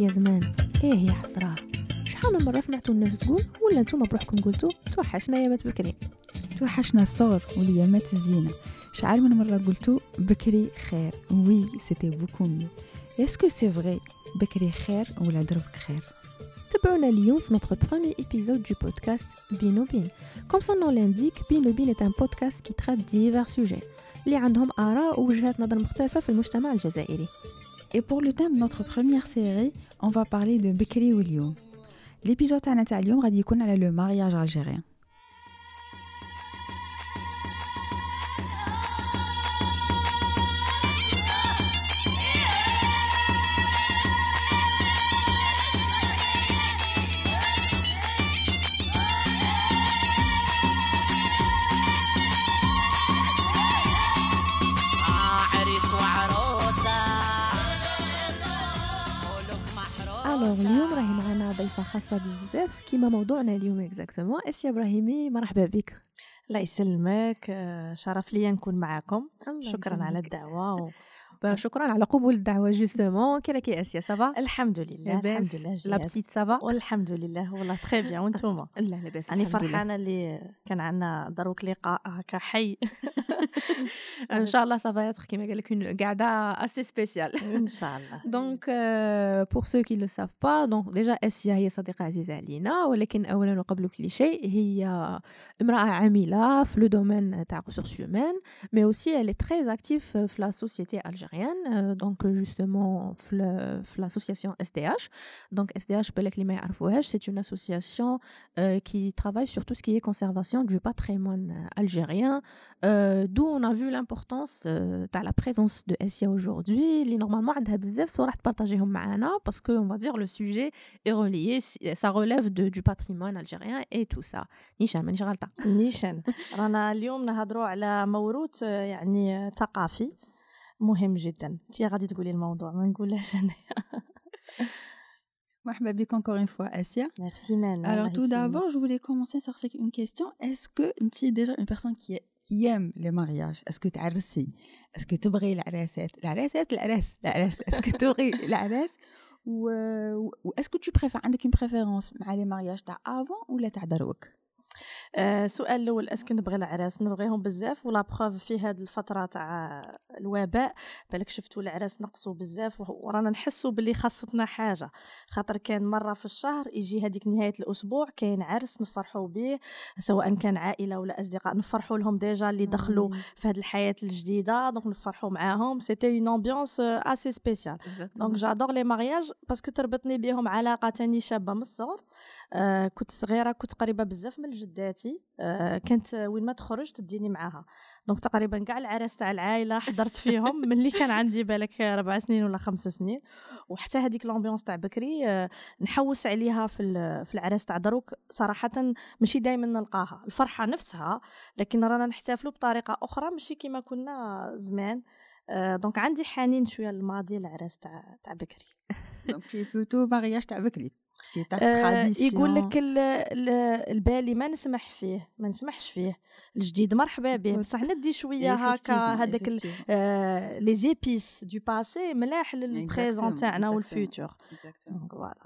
يا زمان. إيه يا حسراه شحال من مرة سمعتوا الناس تقول ولا نتوما بروحكم قلتوا توحشنا يامات بكري. توحشنا الصور واليامات الزينة. شحال من مرة قلتوا بكري خير؟ oui c'était beaucoup mieux est-ce que c'est vrai بكري خير ولا دروك خير؟ تابعونا اليوم في notre premier épisode du podcast Bino Bin. Comme son nom l'indique, Bin est un podcast qui traite divers sujets. اللي عندهم آراء ووجهات نظر مختلفة في المجتمع الجزائري. Et pour le thème de notre première série, on va parler de Bekri William. L'épisode تاعنا تاع اليوم غادي يكون على le mariage algérien. خاصة بزاف كيما موضوعنا اليوم exactement آسيا إبراهيمي مرحبا بك. الله يسلمك آه، شرف ليا نكون معاكم. شكرا على. الدعوة و... bah شكرا على قبول الدعوة justement كي راكي آسيا ça va الحمد لله الحمد لله لا. بتيت ça va والحمد لله والله très bien وانتوما لا لاباس راني. فرحانه اللي كان عندنا دروك لقاء هكا حي ان شاء الله ça va être كيما قال لك قعدة assez spéciale ان شاء الله donc بور سو كي لو ساف با دونك ديجا اسيا هي صديقة عزيزة علينا ولكن اولا وقبل كل شيء هي امرأة عاملة في لو دومين تاع ressources humaines mais aussi elle est très active في la société algérienne euh, donc justement في ال- في l'association SDH donc SDH بالك اللي ما يعرفوهاش c'est une association euh, qui travaille sur tout ce qui est conservation du patrimoine euh, algérien euh, d'où on a vu l'importance euh, تاع la présence de SIA aujourd'hui اللي normalement عندها بزاف صور راح تبارطاجيهم معنا parce que on va dire le sujet est relié ça relève de, du patrimoine algérien et tout ça نيشان مانيش غلطة نيشان رانا اليوم نهضروا على موروث آه، يعني آه، ثقافي مهم جدا انت غادي تقولي الموضوع ما نقولهاش أنا مرحبا بك encore une fois Asia. ميرسي مان Alors tout d'abord, je voulais commencer sur une question. Est-ce que tu es déjà une personne qui, qui aime les mariages Est-ce que tu as Est-ce que recette, la recette, la recette. Est-ce que ou, euh, ou- ou est-ce que tu préfères عندك une préférence مع les mariages تاع avant ولا تاع دروك آه، السؤال الأول اسكو نبغي العراس؟ نبغيهم بزاف ولا بروف في هاد الفترة تاع الوباء؟ بالك شفتوا العراس نقصوا بزاف ورانا نحسوا باللي خاصتنا حاجة. خاطر كان مرة في الشهر يجي هذيك نهاية الأسبوع كاين عرس نفرحوا به سواء كان عائلة ولا أصدقاء نفرحوا لهم déjà اللي دخلوا في هاد الحياة الجديدة donc نفرحوا معاهم. c'était une ambiance assez spéciale donc j'adore les mariages parce que تربطني بهم علاقة تاني شابة من الصغر. آه كنت صغيرة كنت قريبة بزاف من جداتي آه كانت وين ما تخرج تديني معاها. donc تقريبا كاع العراس تاع العائله حضرت فيهم ملي كان عندي بالك ربع سنين ولا خمس سنين. وحتى هذيك l'ambiance تاع بكري آه نحوس عليها في في العراس تاع دروك. صراحة ماشي دائما نلقاها. الفرحة نفسها لكن رانا نحتفلوا بطريقة أخرى ماشي كيما كنا زمان. آه donc عندي حنين شوية للماضي العراس تاع تاع بكري. Est plutôt mariage تاع بكري. آه، يقول لك ال- ال- البالي ما نسمح فيه ما نسمحش فيه. الجديد مرحبا به بصح ندي شوية هكا هذاك. les épices du passé ملاح لل présent تاعنا. وال futur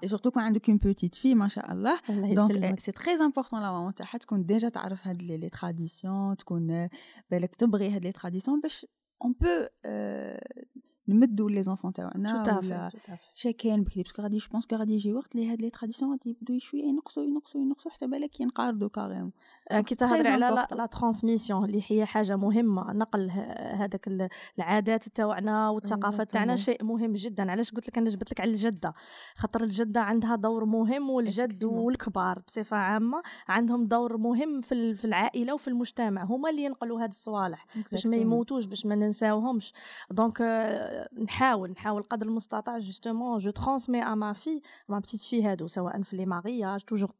Et surtout quand عندك une petite fille ما شاء الله. donc c'est très important la maman تاعها تكون déjà تعرف هاد les traditions تكون آه، بالك تبغي هاد les traditions باش un peu نمدوا les enfants تاعنا ولا شي كاين بكري. parce que غادي je pense que غادي يجي وقت اللي هاد les traditions غادي يبداو شوية ينقصوا ينقصوا ينقصوا حتى بالك ينقرضوا carrément آه، كي تهضري على لا- ترانسميسيون اللي هي حاجة مهمة. نقل هذاك ال- العادات تاعنا والثقافه تاعنا. شيء مهم جدا. علاش قلت لك أنا جبت لك على الجدة؟ خاطر الجدة عندها دور مهم والجد. والكبار بصفة عامة عندهم دور مهم في في العائلة وفي المجتمع. هما اللي ينقلوا هاد الصوالح باش ما يموتوش باش ما ننساوهمش. donc نحاول نحاول قدر المستطاع justement je transmets à ma fille ma petite fille هادو سواء في les mariages toujours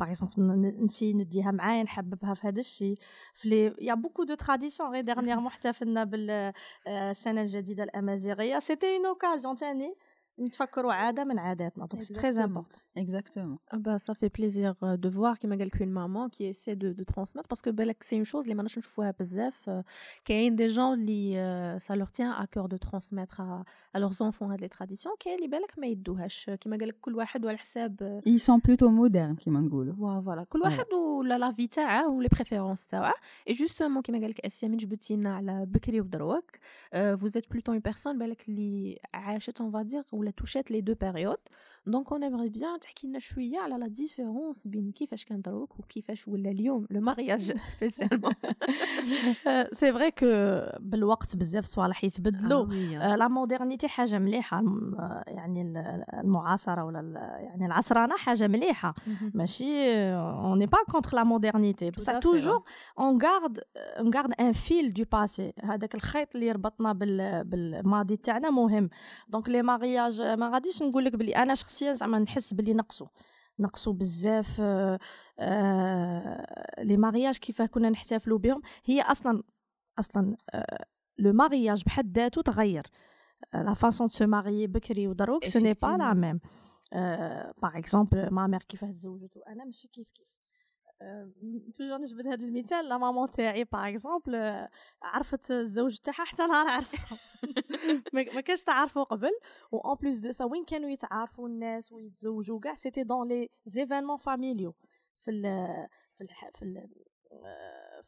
par exemple نسيي نديها معايا نحببها في هذا الشيء. في il y a beaucoup de traditions غير dernièrement احتفلنا بالسنه الجديدة الأمازيغية. c'était une occasion تاني؟ نتفكروا عاده من عاداتنا donc c'est très important Exactement. Ah bah, ça fait plaisir euh, de voir qu'il y a une maman qui essaie de, de transmettre parce que ben, c'est une chose des fois بزاف qu'il y a des gens qui euh, ça leur tient à cœur de transmettre à, à leurs enfants des traditions qui les بالك ما يدوهاش كما قال لك كل واحد وعلى حساب Ils sont plutôt modernes كما نقولوا. voilà كل واحد ولا la vie تاعه و les préférences تاعه et justement كيما قال لك اسيا من جبتينا على بكري ودروك vous êtes plutôt une personne بالك اللي عاشت on va dire ولا توشات les deux périodes. Donc on aimerait bien تحكي لنا شوية على la différence بين كيفاش كان دروك وكيفاش ولا اليوم لو مارياج سبيسيالمون سي فري كو بالوقت بزاف صوالح يتبدلوا آه la modernité حاجة مليحه الم- يعني ال- المعاصره ولا ال- يعني العصرانه حاجة مليحه ماشي on n'est pas contre la modernité بصح à fait, toujours on garde on garde un fil du passé هذاك الخيط اللي يربطنا بال بالماضي تاعنا مهم donc les mariages ما غاديش نقول لك بلي أنا شخصيا زعما نحس بلي نقصوا نقصوا بزاف آه، آه، les mariages كيف كنا نحتفلوا بهم هي أصلا أصلا آه، le mariage بحد ذاته تغير. la façon de se marier بكري ودروك ce n'est pas la même. par exemple ma mère كيفاه تزوجت وأنا ماشي كيف كيف. toujours نجبد هذا المثال la maman تاعي par exemple عرفت الزوج تاعها حتى نهار عرسها ما كانش تعرفوا قبل و en plus de ça وين كانوا يتعارفوا الناس ويتزوجوا؟ كاع c'était dans les événements familiaux في ال في ال في ال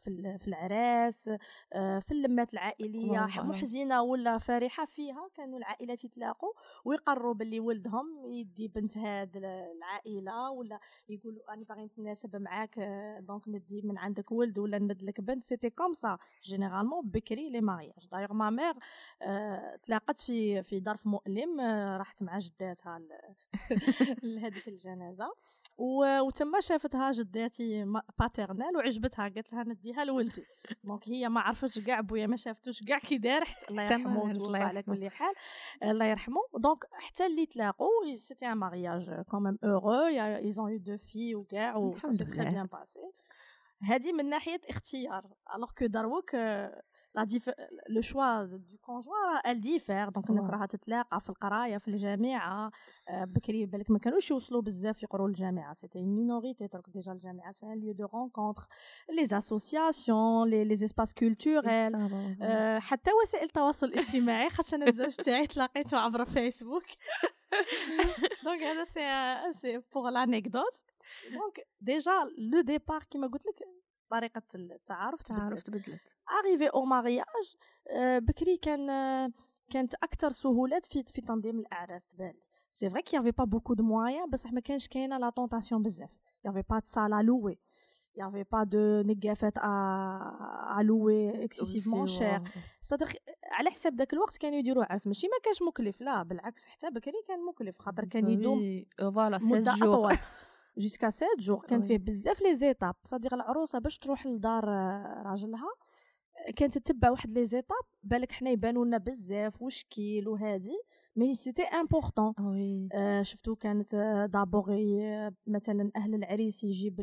في في العراس آه، في اللمات العائلية محزنه ولا فرحه فيها كانوا العائلات يتلاقوا ويقرروا باللي ولدهم يدي بنت هاد العائلة ولا يقولوا أنا باغي نتناسب معاك آه، donc ندي من عندك ولد ولا نمد لك بنت. c'était comme ça généralement بكري les mariages d'ailleurs ma آه، تلاقت في في ظرف مؤلم آه، راحت مع جداتها لهذيك الجنازة. وتما شافتها جداتي paternelle وعجبتها. قالت لها نديها لولدي. donc هي ما عرفتش كاع بويا ما شافتوش كاع كي دار حتى الله يرحمه وتوفى الله على. كل حال. الله يرحمه. donc حتى اللي تلاقوا c'était un mariage quand même heureux ils ont eu deux filles وكاع و très لله. bien passé. هذه من ناحية اختيار. alors que دروك la dif- le choix de conjoint il diffère donc الناس. راها تتلاقى في القراية في الجامعة. آه، بكري بالك ما كانوش يوصلوا بزاف يقروا الجامعة. c'était une minorité donc déjà الجامعة c'est un lieu de rencontre les associations les les espaces culturels حتى وسائل التواصل الاجتماعي. خاطر أنا الزوج تاعي تلاقيته عبر فيسبوك donc هذا c'est c'est pour l'anecdote donc déjà le départ كيما قلت لك طريقة التعارف تبدلت. تبدلت. arrivé au mariage بكري كان آه، كانت أكثر سهولات في في تنظيم الأعراس تبان. c'est vrai qu'il y avait pas beaucoup de moyens بصح ما كانش كاينة la tentation بزاف. y avait pas de salles à louer y avait pas de نقافات à louer excessivement chères صدق على حساب ذاك الوقت كانوا يديروا عرس. ماشي ما كانش مكلف لا بالعكس حتى بكري كان مكلف خاطر كان يدوم voilà مدة 7 جور أطول. jusqu'à 7 جور كان. فيه بزاف les étapes. صديق العروسة باش تروح لدار آه، راجلها كانت تتبع واحد les étapes. بالك حنا يبانوا لنا بزاف وشكيل وهادي mais c'était important آه، شفتو كانت آه، d'abord ي- مثلا أهل العريس يجيب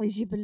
يجيب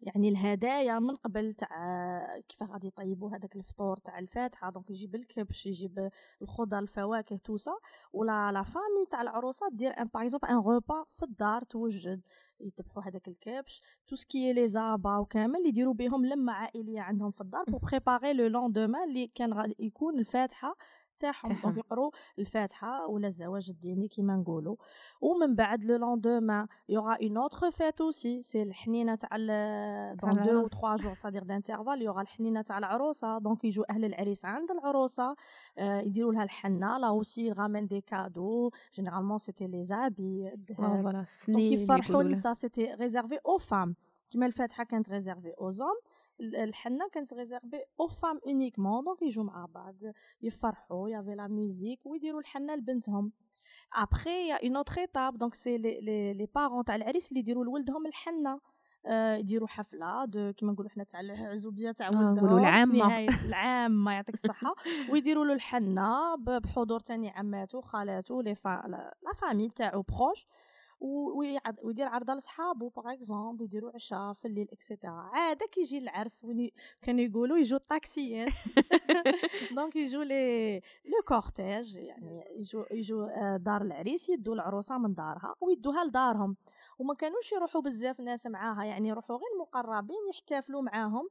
يعني الهدايا من قبل تاع كيف غادي يطيبوا هذاك الفطور تاع الفاتحة. donc يجيب الكبش يجيب الخضر الفواكه tout ça ولا la famille تاع العروسة دير un par exemple un repas في الدار توجد. يذبحوا هذاك الكبش. tout ce qui est les abats وكامل يديروا بهم لمة عائلية عندهم في الدار pour préparer le lendemain اللي كان غادي يكون الفاتحة تاعهم. donc يقروا الفاتحة ولا الزواج الديني كيما نقولوا ومن بعد le lendemain il y aura une autre fête aussi c'est الحنينه تاع donc de العروس. و 3 jours c'est-à-dire d'intervalle il y aura الحنينه تاع العروسة. donc يجوا أهل العريس عند العروسة. آه، يديروا لها الحنة. là aussi ramènent des cadeaux généralement c'était les habits الذهب voilà donc يفرحوا. النساء c'était réservé aux femmes كيما الفاتحه كانت réservée aux hommes الحنه كانت réservée aux femmes uniquement donc يجوا مع بعض يفرحوا il y avait la musique ويديروا الحنه لبنتهم. après il y a une autre étape donc c'est les les les parents تاع العريس اللي يديروا لولدهم الحنه آه، يديروا حفلة de كيما نقولوا حنا تاع العزوبية تاع آه، ولدهم. العامة. نهاية العامة يعطيك الصحة. ويديروا له الحنه بحضور تاني عماته خالاته les fa- la famille تاعو proche ويدير عرضه لصحابو par exemple يديروا عشاء في الليل et cetera عاده كيجي العرس وين كانوا يقولوا يجوا الطاكسيات. donc يجوا les le cortège يعني يجوا يجوا دار العريس يدوا العروسة من دارها ويدوها لدارهم. وما كانوش يروحوا بزاف ناس معاها يعني يروحوا غير المقربين يحتفلوا معاهم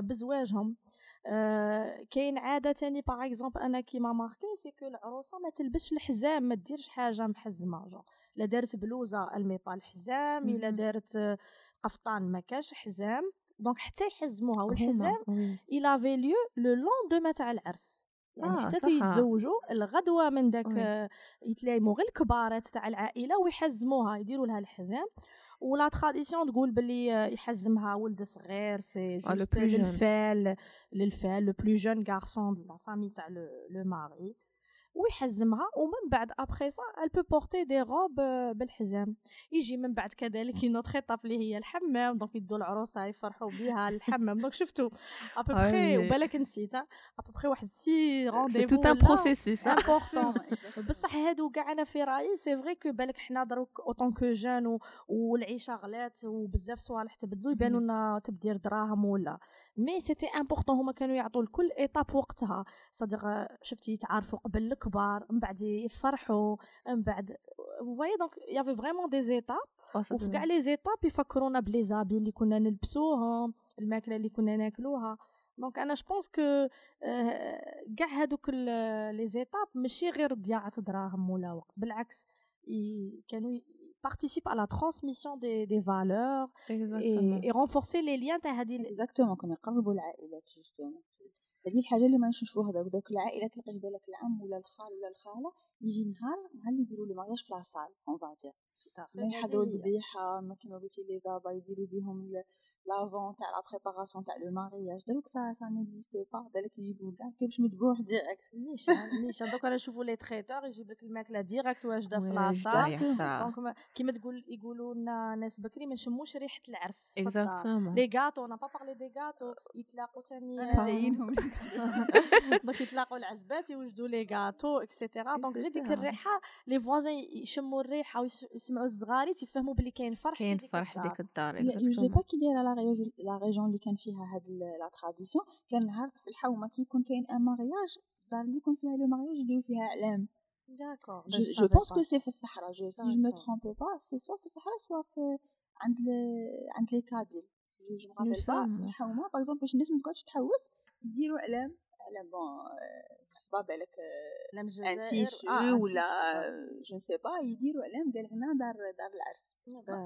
بزواجهم. آه كاين عادة تاني par exemple أنا qui m'a marqué c'est que العروسة ما تلبسش الحزام ما ديرش حاجة محزمة je لا دارت بلوزة elle met pas الحزام الا دارت قفطان ما كاش حزام. donc حتى يحزموها والحزام il avait lieu le lendemain تاع العرس. يعني آه حتى يتزوجوا الغدوة من داك يتلايموا غير الكبارات تاع العائلة ويحزموها يديروا لها الحزام. و la tradition تقول باللي يحزمها ولد صغير c'est juste للفال للفال le plus jeune garçon de la famille تاع le mari ويحزمها ومن بعد après ça elle peut porter des robes بالحزام. يجي من بعد كذلك une autre étape اللي هي الحمام donc يدوا العروسة يفرحوا بها الحمام. donc شفتوا ابوبخي وبالك نسيت ابوبخي واحد c'est rendez-vous tout un processus important بصح هادو كاع أنا في رأيي c'est vrai que بالك حنا دروك en tant que jeunes والعيشة غلات وبزاف صوالح تبدلوا يبانوا لنا تبدير دراهم ولا. mais c'était important هما كانوا يعطوا لكل étape وقتها. صدق شفتي يتعارفوا قبل الكبار من بعد يفرحوا من بعد voyez donc il y avait vraiment des étapes وفي كاع les étapes يفكرونا ب les habits اللي كنا نلبسوهم الماكلة اللي كنا ناكلوها. donc أنا je pense que كاع هادوك les étapes ماشي غير ضياعة دراهم ولا وقت بالعكس كانوا participe à la transmission des, des valeurs et, et renforcer les liens تاع هذه exactement كانوا يقربوا العائلات justement. هذه الحاجة اللي ما نشوفوها دوك دوك العائلات تلقيه بالك العم ولا الخال ولا الخالة يجي نهار نهار اللي يديروا le mariage في la salle on va dire ما يحضروا الذبيحة ما كيما قلتي les abats يديروا بهم l'avant تاع la préparation تاع le mariage دروك ça ça n'existe pas بالك يجيبوا كاع كيفاش مذبوح direct نيشان نيشان دوك أنا نشوفوا les traiteurs يجيب لك الماكله direct واجده في la salle donc كيما تقول يقولوا لنا ناس بكري ما نشموش ريحه العرس les gâteaux on a pas parlé des gâteaux يتلاقوا ثاني جايينهم donc يتلاقوا العزبات يوجدوا les gâteaux et cetera donc غير ديك الريحه les voisins يشموا الريحه ويسمعوا الزغاري تيفهموا بلي كاين فرح كاين فرح ديك الدار je sais pas كي دايره la région اللي كان فيها هاد la tradition كان نهار في الحومه كي يكون كاين un mariage الدار اللي يكون فيها le mariage يديروا فيها اعلام d'accord je pense que c'est في الصحراء je si je me trompe pas c'est soit في الصحراء soit في عند عند les Kabyles je je me rappelle pas في الحومه par exemple باش الناس ما تقعدش تحوس يديروا اعلام اعلام bon ça peut بالك un tissu ولا je ne sais pas يديروا علام قال هنا دار دار العرس.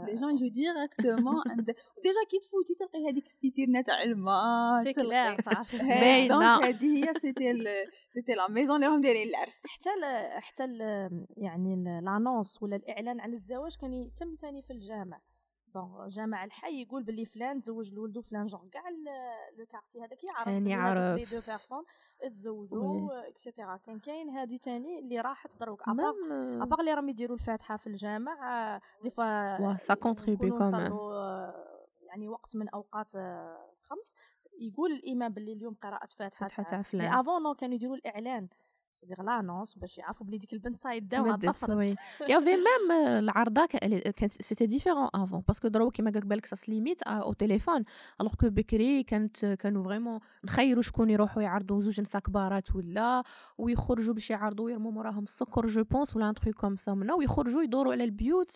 les gens يجو directement عند déjà كي تفوتي تلقي هذيك ال citerne تاع الماء c'est clair باينه donc هذه هي c'était c'était la maison اللي راهم دايرين العرس. حتى حتى يعني l'annonce ولا الإعلان عن الزواج كان يتم ثاني في الجامع. donc جامع الحي يقول باللي فلان تزوج لولدو فلان جونغ كاع le quartier هذاك يعرف كان يعرف les deux personnes تزوجوا et cetera كان كاين هذه تاني اللي راحت دروك à part à part اللي راهم يديروا الفاتحه في الجامع des fois ça contribue comment يعني وقت من اوقات خمس يقول الامام باللي اليوم قراءه فاتحه تاع فلان avant non كانوا يديروا الاعلان c'est-à-dire l'annonce باش يعرفوا بلي ديك البنت ça y est طفرت il y avait même العرضه كانت c'était différent avant parce que دروك كيما قالك بالك ça se limite au téléphone alors que بكري كانت كانوا vraiment نخيروا شكون يروحوا يعرضوا زوج نساء كبارات ولا ويخرجوا باش يعرضوا يرموا موراهم السكر je pense ولا un truc comme ça منا ويخرجوا يدوروا على البيوت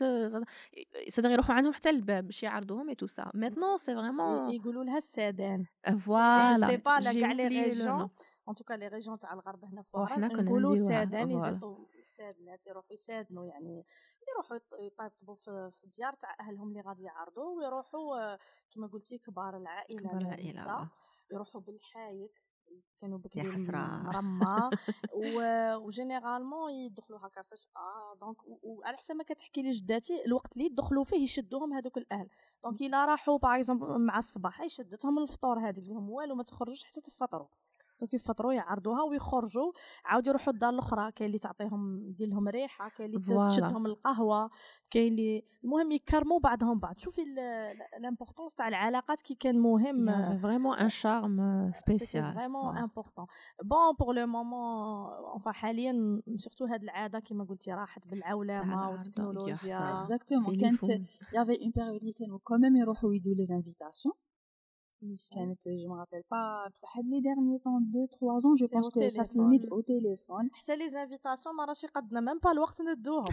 c'est-à-dire يروحوا عندهم حتى الباب باش يعرضوهم اي tout ça maintenant c'est vraiment يقولوا لها السادان voilà c'est pas لا كاع les régions en tout cas les régions تاع الغرب هنا في وحنا نقولوا سادان يزيطوا السادنات يروحوا يسادنوا يعني يروحوا يطيبطبوا في, في الديار تاع أهلهم اللي غادي يعرضوا ويروحوا كما قلتي كبار العائلة كبار العائلة يروحوا بالحايك كانوا بكري مرمى. و généralement يدخلوا هكا فجاه donc وعلى حسب ما كتحكي لي جداتي الوقت اللي يدخلوا فيه يشدوهم هذوك الأهل. donc إلا راحوا par مع الصباح يشدتهم الفطور هذيك لهم والو ما تخرجوش حتى تفطروا. donc يفطروا يعرضوها ويخرجوا عاود يروحوا الدار الأخرى كاين اللي تعطيهم دير لهم ريحة كاين اللي. تشدهم القهوة كاين اللي المهم يكرموا بعضهم بعض شوفي ال importance تاع العلاقات كي كان مهم vraiment un charme spécial important. Bon, pour le moment, enfin حاليا surtout هاد العادة كما قلتي راحت بالعولمة العادة والتكنولوجيا. Exactement. كانت avait une période اللي كانوا même يروحوا يدوا les invitations. كانت je me rappelle pas بصح هاد les derniers temps 2 3 ans je C'est pense au que ça se téléphone. limite au téléphone. حتى les invitations ما راش يقدنا même pas الوقت ندوهم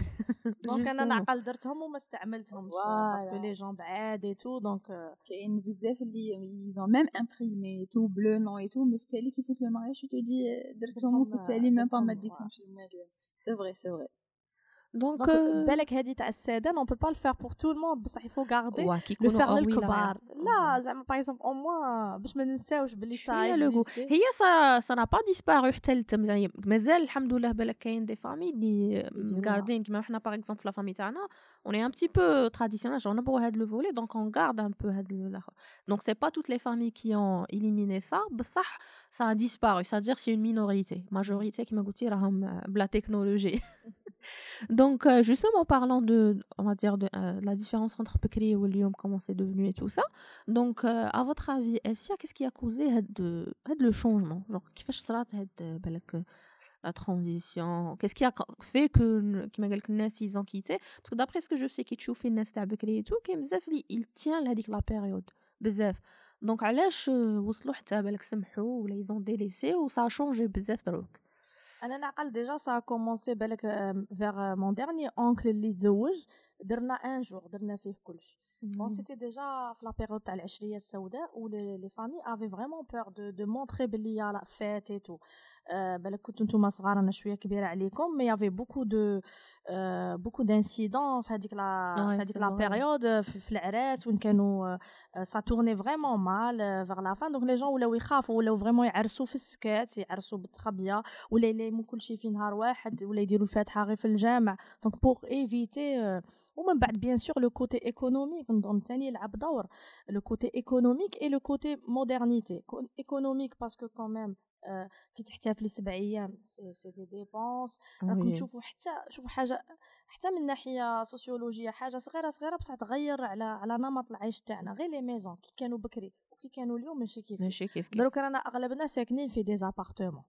donc أنا Justement. نعقل درتهم وما استعملتهمش parce que Voilà. les gens بعاد et tout donc كاين بزاف اللي ils ont même imprimé tout bleu non et tout mais في التالي كي يفوت le mariage tu te dis درتهم وفي درتهم- التالي même pas ما درتهم، ديتهمش للمال c'est vrai c'est vrai دونك دونك بالك هادي تاع السادة اون بو با الفير بور تو الموند بصح يفو غاردي واه كي لو يكونوا فير أوي للكبار لا لا زعما باغ اكزومبل أو موا باش ما ننساوش بلي سا شوية لو existe. هي سا سا نا با ديسبارو حتى لتم زي مازال الحمد لله بالك كاين دي فامي اللي يديروها. مقاردين كيما حنا باغ اكزومبل في لا فامي تاعنا اون اي ان بتي بو تراديسيونال جون نبغوا هاد لو فولي دونك اون غارد ان بو هاد الآخر دونك سي با توت لي فامي كي اون اليميني سا بصح سا ديسبارو سا دير سي اون مينوريتي ماجوريتي كيما قلتي راهم بلا تكنولوجي Donc, euh, justement, parlant de, on va dire, de euh, la différence entre Bekri et William, comment c'est devenu et tout ça. Donc, euh, à votre avis, est-ce qu'il y a qu'est-ce qui a causé had, had le changement Genre, qui fait صرات had, euh, بالك, euh, la transition Qu'est-ce qui a fait que, qui m'a dit que ils ont quitté Parce que d'après ce que je sais, qui تشوف الناس تاع بكري et tout, كاين بزاف اللي il tient لهذيك la période بزاف. Donc, علاش euh, وصلوا حتى بالك سمحوا ولا ils ont délaissé و ça a changé بزاف دروك أنا نعقل ديجا سا كومونسي بالك فيغ مون ديرني اونكل اللي تزوج درنا ان جور درنا فيه كلش بون سيتي ديجا في لا بيريود تاع العشريه السوداء و لي فامي افي فريمون بور دو دو مونتري بلي يا لا فات اي تو بالك كنتو نتوما صغار أنا شوية كبيرة عليكم مي يافي بوكو دو beaucoup d'incidents في هذيك la في هذيك la. période في العراس وين كانوا ça tournait vraiment mal vers la fin donc les gens ولاو يخافوا ولاو vraiment يعرسوا في السكات يعرسوا بالتخبيه ولا يلموا كل شيء في نهار واحد ولا يديروا الفاتحة غير في الجامع. donc pour éviter ومن بعد bien sûr le côté économique نظن ثاني يلعب دور. le côté économique et le côté modernité économique parce que quand même كي تحتفلي سبع أيام c'est c'est des dépenses. راكم Oui. تشوفوا حتى شوفوا حاجة حتى من ناحية سوسيولوجية حاجة صغيرة صغيرة بصح تغير على على نمط العيش تاعنا. غير les maisons كي كانوا بكري وكي كانوا اليوم ماشي كيف. ماشي كيف دروك رانا أغلبنا ساكنين في des appartements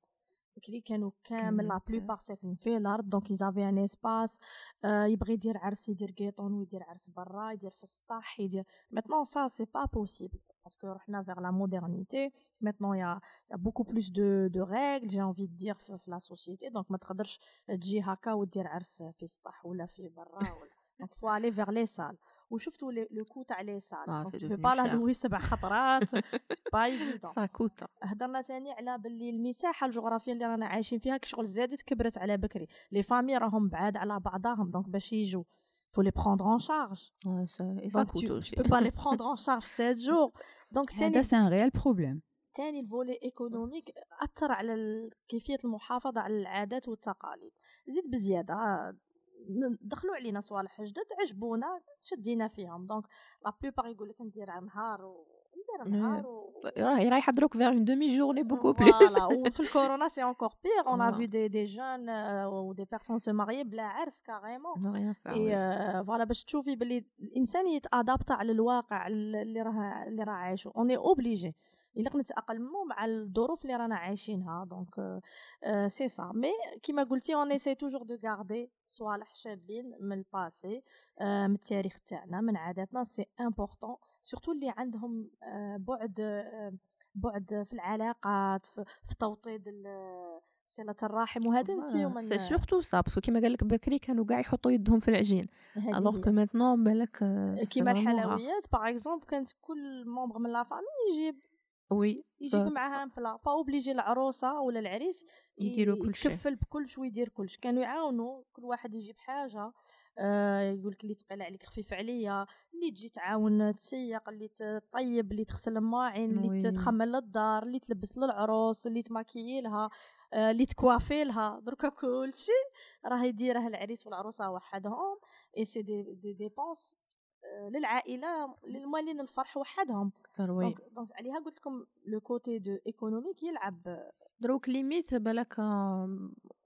بكري كانوا كامل la plupart ساكنين في الأرض. donc ils avaient un espace يبغي يدير عرس يدير قيطون ويدير عرس برا يدير في السطح يدير. maintenant ça c'est pas possible parce que رحنا vers la modernité. Maintenant il y a, y a beaucoup plus de, de règles. J'ai envie de dire في la société. Donc ما تقدرش تجي هكا ودير عرس في السطح ولا في برا ولا donc faut aller vers les salles. وشفتوا le coût تاع les salles donc c'est tu peux pas la louer سبع خطرات c'est pas évident ça coûte. هضرنا تاني على باللي المساحه الجغرافيه اللي رانا عايشين فيها كشغل زادت كبرت على بكري. les familles راهم بعاد على بعضهم. donc باش يجوا. Faut les prendre en charge. Ouais, ça, et ça donc coûte tu, aussi. tu peux pas les prendre en charge 7 jours. Donc هذا تاني c'est un réel problème. تاني ال volet économique اثر على كيفيه المحافظه على العادات والتقاليد زيد بزياده دخلوا علينا صوالح جدد عجبونا شدينا فيهم donc la plupart يقول لك ندير نهار و ندير نهار و راه رايح يحضروك vers une demi-journée beaucoup plus. Voilà. وفي الكورونا c'est encore pire. On a Ouais. vu des des jeunes euh, ou des personnes se marier بلا عرس carrément. Ne rien faire, eh oui. آه، voilà باش تشوفي باللي الانسان يت adapta على الواقع اللي راه اللي راه عايشه on est obligé الا نتاقلموا مع الظروف اللي رانا عايشينها donc c'est ça mais كيما قلتي on essaie toujours de garder صوالح شابين من ال passé آه، من التاريخ تاعنا من عاداتنا c'est important surtout اللي عندهم آه، بعد آه، بعد في العلاقات في, توطيد ال- صلة الرحم وهذا نسيو من c'est surtout ça parce que كيما قال لك بكري كانوا كاع يحطوا يدهم في العجين alors. que maintenant بالك كيما. الحلويات par exemple كانت كل membre من la famille يجيب وي يجيب ف- معاها un plat pas obligé العروسة ولا العريس يديروا كل شيء. يتكفل بكل شيء ويدير كل شيء كانوا يعاونوا كل واحد يجيب حاجة آه يقول لك اللي تقيل عليك خفيف عليا اللي تجي تعاون تسيق اللي تطيب اللي تغسل الماعن اللي. تخمل للدار اللي تلبس للعروس اللي ت maquiller لها آه، اللي ت coiffer لها دركا كل شيء راه يديره العريس والعروسة وحدهم et c'est des des dépenses للعائلة للموالين الفرح وحدهم. oui donc عليها قلت لكم le côté de économique يلعب. دروك limite بالك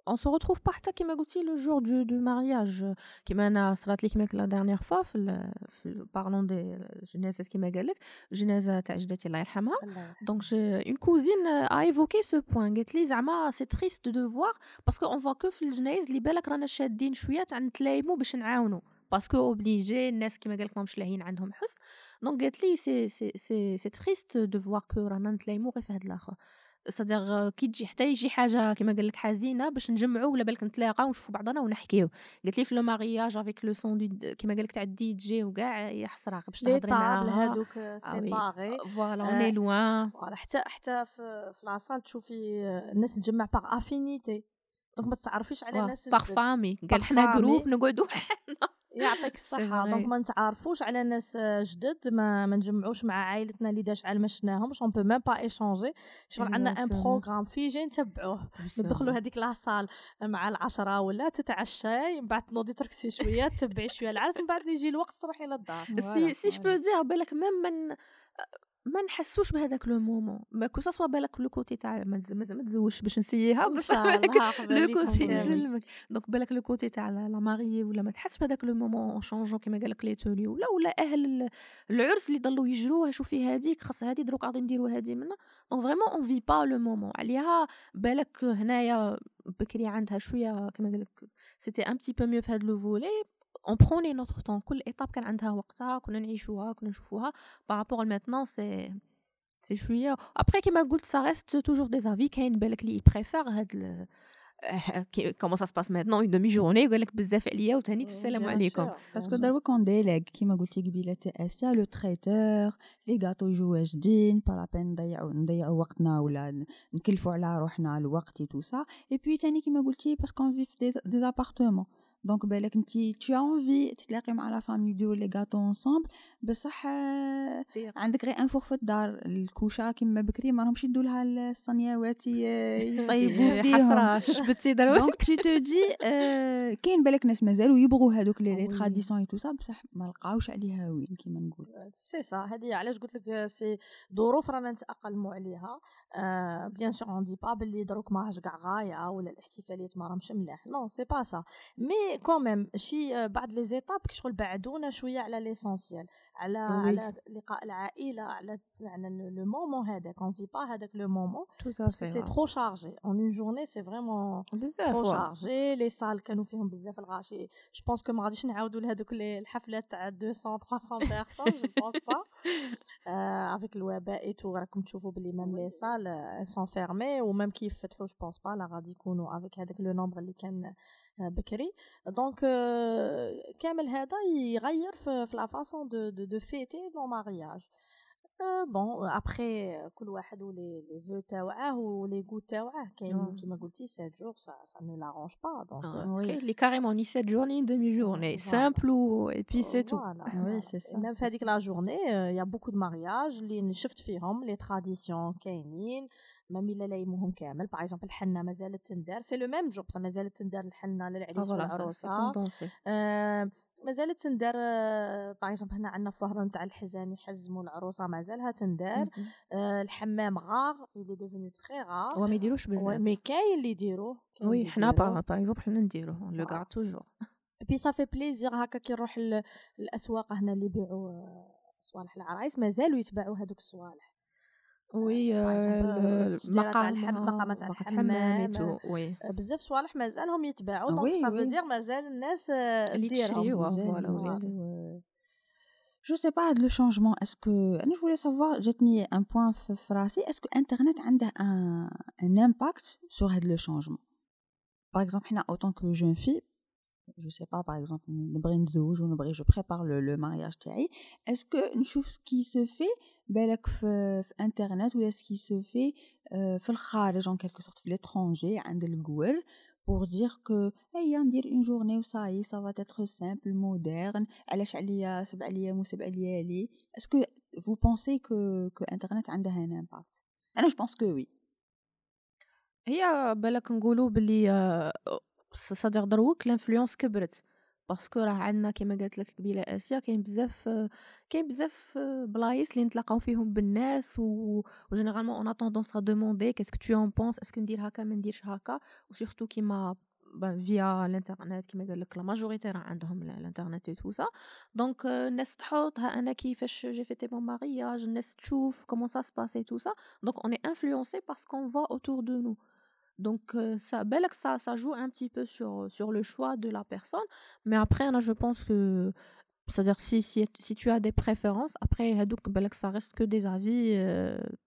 on se retrouve pas حتى كيما قلتي le jour de de mariage كيما أنا صرات لي كيما la dernière fois في في parlant des جنازات كيما قال لك جنازة تاع جدتي الله يرحمها. donc une cousine a évoqué ce point قالت لي زعما c'est triste de voir parce qu'on voit que في الجنايز اللي بالك رانا شادين شوية تاع نتلايمو باش نعاونو. parce que obligé الناس كيما قالك ماهمش لاهين عندهم حس. donc قالت لي c'est c'est c'est c'est triste de voir que رانا نتلايمو غير في هاد الآخر. c'est-à-dire كي تجي حتى يجي حاجة كيما قال لك حزينة باش نجمعوا ولا بالك نتلاقاو ونشوفوا بعضنا ونحكيو. قالت لي في le mariage avec le son de كيما قال لك تاع الدي جي وكاع يا حسره باش تهضري معاها. هذوك c'est pareil voilà on est loin voilà حتى حتى في, في la salle تشوفي الناس تجمع par affinité donc ما تعرفيش على الناس par famille قال حنا groupe نقعدوا حنا. يعطيك الصحة. donc ما نتعارفوش على ناس جدد ما, ما نجمعوش مع عائلتنا اللي داش على ما شفناهمش on peut même pas échanger شغل عندنا un programme figé نتبعوه. ندخلوا هذيك la salle مع العشرة ولا تتعشاي من بعد تنوضي تركسي شوية تبعي شوية العرس من بعد يجي الوقت تروحي للدار. سي سي جو بو دير بالك même من ما نحسوش بهذاك لو مومون. ما كو سوا بالك لو كوتي تاع ما تزوجش باش نسييها إن شاء الله لو كوتي نسلمك دونك بالك لو كوتي تاع لا ماري ولا ما تحسش بهذاك لو مومون شونجون كيما قال لك لي تولي ولا ولا أهل العرس اللي ضلوا يجروها شوفي هذيك خاص هذه دروك غادي نديروا هذه منا دونك فريمون اون في با لو مومون عليها بالك هنايا بكري عندها شوية كما قال لك سيتي ان بتي بو ميو في هذا لو فولي on prenait notre temps. كل étape كان عندها وقتها كنا نعيشوها كنا نشوفوها par rapport à maintenant c'est c'est شوية après كيما قلت ça reste toujours des avis. كاين بالك اللي ي préfère هاد comment ça se passe maintenant en demi-journée يقول لك بزاف عليا وثاني السلام عليكم parce que دروك on délègue كيما قلتي قبيله اسيا le traiteur les gâteaux يجوا واجدين pas besoin نضيعوا نضيعوا وقتنا ولا نكلفوا على روحنا الوقت tout ça et puis ثاني كيما قلتي parce qu'on vit des appartements donc بالك انت t'as envie تتلاقي مع la famille ديروا les gâteaux ensemble بصح عندك غير un four في الدار الكوشة كيما بكري ما راهمش يدوا لها الصنياوات يطيبوا فيهم. حسرة شبتي دروك donc tu te dis كاين بالك ناس مازالوا يبغوا هذوك les traditions et tout ça بصح ما لقاوش عليها وين كيما نقول. سي سا هذه علاش قلت لك c'est ظروف رانا نتأقلموا عليها. bien sûr on dit pas باللي دروك ماهاش كاع غاية ولا الاحتفاليات ما راهمش ملاح. non c'est pas ça mais quand même شي بعض les étapes شغل بعدونا شوية على l'essentiel على على لقاء العائلة على على le moment هذاك on vit pas هذاك le moment parce que c'est trop chargé en en journée c'est vraiment trop chargé les salles كانوا فيهم بزاف الغاشي je pense que ما غاديش نعاودوا لهذوك الحفلات تاع 200 300 personnes je pense pas avec الوباء et tout راكم تشوفوا بلي même les salles sont fermées و même كي يفتحوا je pense pas là غادي يكونوا avec هذاك le nombre اللي كان بكري donc كامل هذا يغير في, في la façon de de, de fêter d'un mariage bon après كل واحد ولي لي فو تاوعه و les goûts تاوعه كاين كيما قلتي 7 jours ça ça nous l'arrange pas donc les carrément ni 7 jours ni demi-journée simple و et puis c'est tout oui c'est ça même في هذيك la journée y a beaucoup de mariages اللي شفت فيهم les traditions كاينين même إلا لايموهم كامل. par exemple الحنة مازالت تندار. c'est le même jour مازالت تندار الحنة للعريس والعروسه مازالت تندار par exemple هنا عندنا في وهران تاع الحزام يحزموا العروسة مازالها تندار. الحمام rare il est devenu très rare هو ما يديروش بزاف mais كاين اللي يديروه oui حنا par exemple حنا نديروه le rare toujours ben ça fait plaisir هكا كي نروح الأسواق هنا اللي يبيعوا صوالح العرايس. مازالوا يتباعوا هذوك الصوالح. oui مقام مقامات تاع الحمام oui. بزاف صوالح مازالهم يتباعوا. donc ça veut dire مازال الناس اللي تشريوها voilà je sais pas هاد le changement est-ce que أنا je savoir جاتني un point في راسي. est-ce que internet عنده un impact sur هاد le changement par exemple حنا en tant que jeunes filles je sais pas par exemple نبغي نتزوج ونبغي je prépare le mariage تاعي est-ce que نشوف ce qui se fait بالك في, في انترنت ولا ce qui se fait في الخارج en quelque sorte في l'étranger عند القور pour dire que هيا ندير une journée وصاي سا va être simple moderne علاش عليا سبع أيام وسبع ليالي est-ce que vous pensez que que internet عندها un impact أنا je pense que oui هي بالك نقولوا بلي صديق دروك ال influence كبرت. parce que راه عندنا كيما قالت لك قبيلة آسيا كاين بزاف كاين بزاف بلايص اللي نتلاقاو فيهم بالناس و généralement on a tendance à demander qu'est-ce que tu en penses est-ce que ندير هكا ما نديرش هكا. و surtout كيما via ال internet كيما قال لك la majorité راه عندهم ال internet tout ça donc الناس تحط ها أنا كيفاش j'ai fêté mon mariage الناس تشوف comment ça se passait tout ça دونك اون اي انفلونسي باسكو فا اوتور دو نو Donc, ça, ben, ça, ça joue un petit peu sur, sur le choix de la personne. Mais après, là, je pense que c'est-à-dire si, si, si tu as des préférences, après, ben, ça reste que des avis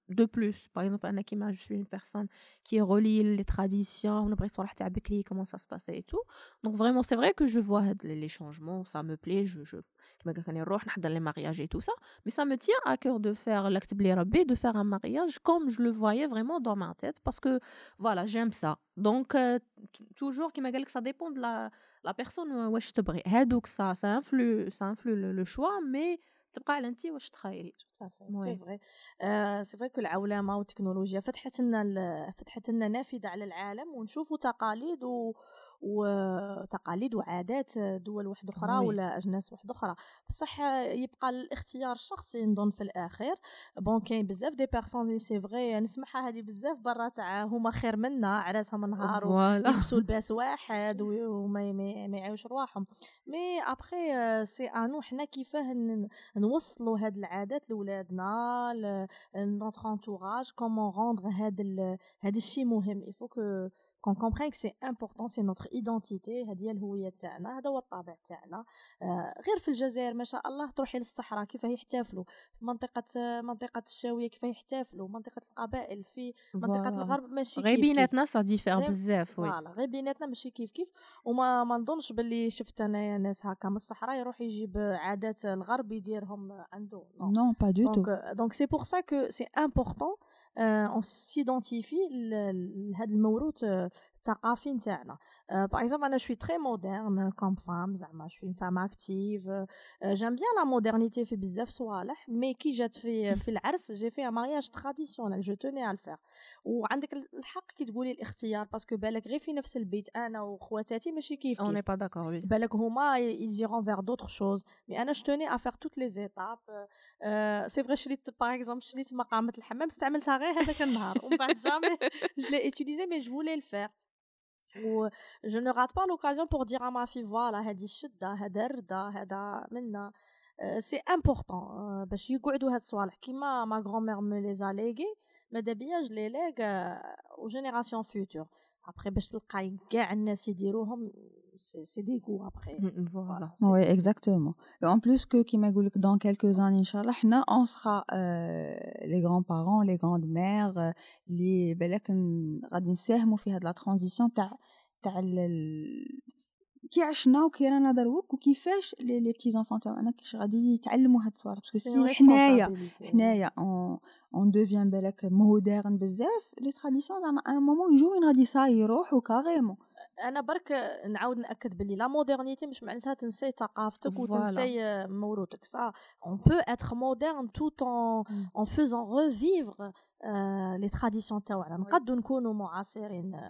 de plus. Par exemple, je suis une personne qui relie les traditions, comment ça se passait et tout. Donc vraiment, c'est vrai que je vois les changements, ça me plaît, je, je les mariages et tout ça. Mais ça me tient à cœur de faire l'acte de faire un mariage comme je le voyais vraiment dans ma tête parce que voilà, j'aime ça. Donc, euh, toujours, que ça dépend de la, la personne واش تبغي هادوك ça ça influe ça influe le, le choix mais تبقى على انت واش تخيلي سي فري سي فري كو العولمه والتكنولوجيا فتحت لنا فتحت لنا نافذه على العالم ونشوفوا تقاليد و وتقاليد وعادات دول واحدة أخرى oui. ولا أجناس واحدة أخرى. بصح يبقى الاختيار الشخصي نظن في الاخير bon كاين بزاف des personnes لي c'est vrai نسمعها هذه بزاف برا تاع هما خير منا عراسهم نهار ويلبسوا لباس واحد وما ما يعيوش رواحهم. mais après c'est انو حنا كيفاه نوصلوا هاد العادات لولادنا notre entourage comment rendre هاد هاد الشيء مهم. يفوك qu'on comprenne que c'est important c'est notre identité هذه الهويه تاعنا هذا هو الطابع تاعنا. آه غير في الجزائر ما شاء الله تروحي للصحراء كيف يحتفلوا في منطقة منطقة الشاوية كيف يحتفلوا منطقة القبائل في منطقة الغرب ماشي غير بيناتنا ça diffère بزاف voilà غير بيناتنا ماشي كيف كيف. وما ما نظنش باللي شفت انايا ناس هكا من الصحراء يروح يجيب عادات الغرب يديرهم عنده non pas du tout donc c'est pour ça que c'est important اون سيدونتيفي لهذا الموروث الثقافي نتاعنا par exemple أنا je suis très moderne comme femme زعما je suis femme active j'aime bien la modernité في بزاف صوالح mais كي جات في في العرس j'ai fait mariage traditionnel je tenais à le faire وعندك الحق كي تقولي الاختيار parce que بالك غير في نفس البيت أنا وخواتاتي ماشي كيف كيف. on n'est pas d'accord بالك هما ils iront faire d'autres choses mais أنا je tenais à faire toutes les étapes c'est vrai شريت par exemple شريت مقامه الحمام استعملتها غير هذاك النهار. ومن بعد jamais je l'ai utilisé mais je voulais le faire et je ne rate pas l'occasion pour dire à ma fille voilà هادي الشده هذا الرده هذا منا c'est important باش يقعدوا هاد الصوالح كيما ma grand-mère me les a légués ماذا بيا je les lègue aux générations futures après باش تلقاي كاع الناس يديروهم c'est des goûts après. Voilà. Oui, exactement. Et en plus que, qui m'a dit que dans quelques années, إن شاء الله, on sera euh, les grands-parents, les grandes-mères, les بالك غادي نساهموا في هذه la transition تاع تاع كي عشنا وكي رانا دروك وكيفاش les petits-enfants تاعنا كيفاش غادي يتعلموا هاد الصوالح parce que si حنايا حنايا on on devient بالك moderne بزاف les traditions زعما un moment يجو وين غادي صاي يروحوا carrément أنا برك نعاود نأكد بلي la modernité مش معناتها تنسي ثقافتك وتنسي موروثك سا on peut être moderne tout en en faisant revivre les traditions تاعنا نقدو نكونوا معاصرين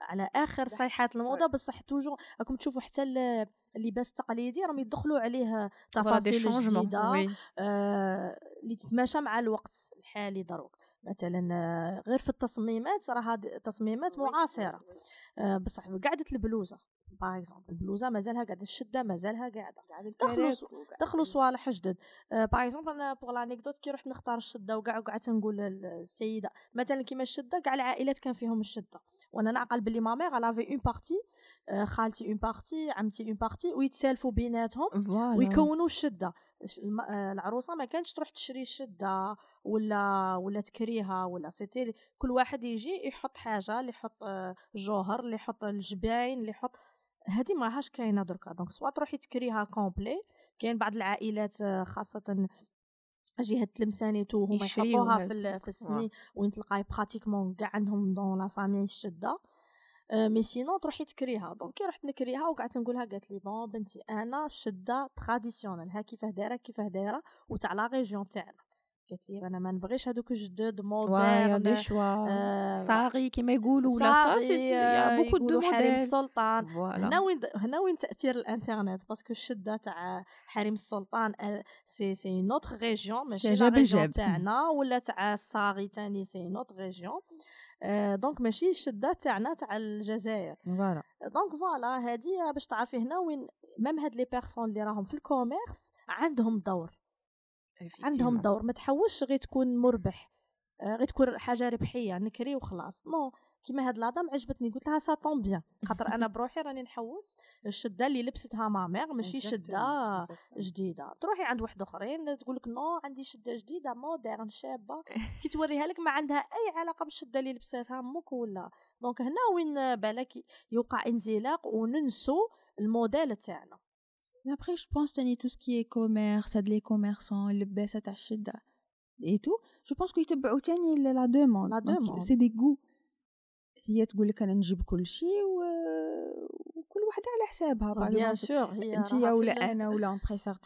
على آخر صيحات الموضه بصح toujours راكم تشوفوا حتى اللباس التقليدي راهم يدخلوا عليه تفاصيل جديدة آه اللي تتماشى مع الوقت الحالي دروك. مثلا آه، غير في التصميمات هذه تصميمات معاصرة. آه بصح قعدت البلوزة par exemple البلوزة مازالها قاعدة الشدة مازالها قاعدة. دخلوا دخلوا صوالح جدد. par exemple أنا pour l'anecdote كي رحت نختار الشدة وكاع وقعدت نقول للسيده مثلا كيما الشدة كاع العائلات كان فيهم الشدة. وأنا نعقل بلي ma mère l'avait une partie خالتي une partie عمتي une partie ويتسالفوا بيناتهم ويكونوا الشدة. العروسة ما كانش تروح تشري الشده ولا ولا تكريها ولا c'était كل واحد يجي يحط حاجة اللي يحط جوهر اللي يحط الجباين اللي يحط هذه ما هاش كاينة دركا. donc soit تروحي تكريها complète. كاين بعض العائلات خاصة جهة تلمساني تو هما يحطوها في في السني وين تلقاي pratiquement كاع عندهم dans la famille الشدة. mais sinon تروحي تكريها donc كي رحت نكريها وقعدت نقولها قالت لي bon بنتي أنا شدة traditionnelle ها كيفاه دايرة كيفاه دايرة وتاع la région تاعنا قالت لي أنا ما نبغيش هذوك الجدد modernes. آه، Sari كيما يقولوا ولا صاغي، آه، de يقولوا حريم. السلطان هنا. وين هنا وين تأثير الإنترنت parce que الشدة تاع حريم السلطان آه، c'est c'est une autre région ماشي la région. تاعنا ولا تاع الصاغي تاني c'est une autre région donc ماشي الشده تاعنا تاع الجزائر. voilà. donc voilà هادي باش تعرفي هنا وين même هاد les personnes اللي راهم في ال commerce عندهم دور. عندهم دور ما تحوش غير تكون مربح آه، غير تكون حاجة ربحية نكري وخلاص. non كيما هاد la dame عجبتني قلت لها ça tombe bien خاطر أنا بروحي راني نحوس الشدة اللي لبستها ma mère ماشي شدة جديدة. تروحي عند واحد آخرين تقول لك non عندي شدة جديدة moderne شابة. كي توريها لك ما عندها أي علاقة بالشدة اللي لبستها أمك ولا. donc هنا وين بالك يوقع انزلاق وننسوا الموديل تاعنا. Que tout ce qui est commerce, c'est les commerçants, le baisse à الشدة et tout, je pense qu'ils تاني la demande. La Donc, demande. هي تقول لك أنا نجيب كل شيء و... وكل واحدة على حسابها. باغ انت ولا أنا ولا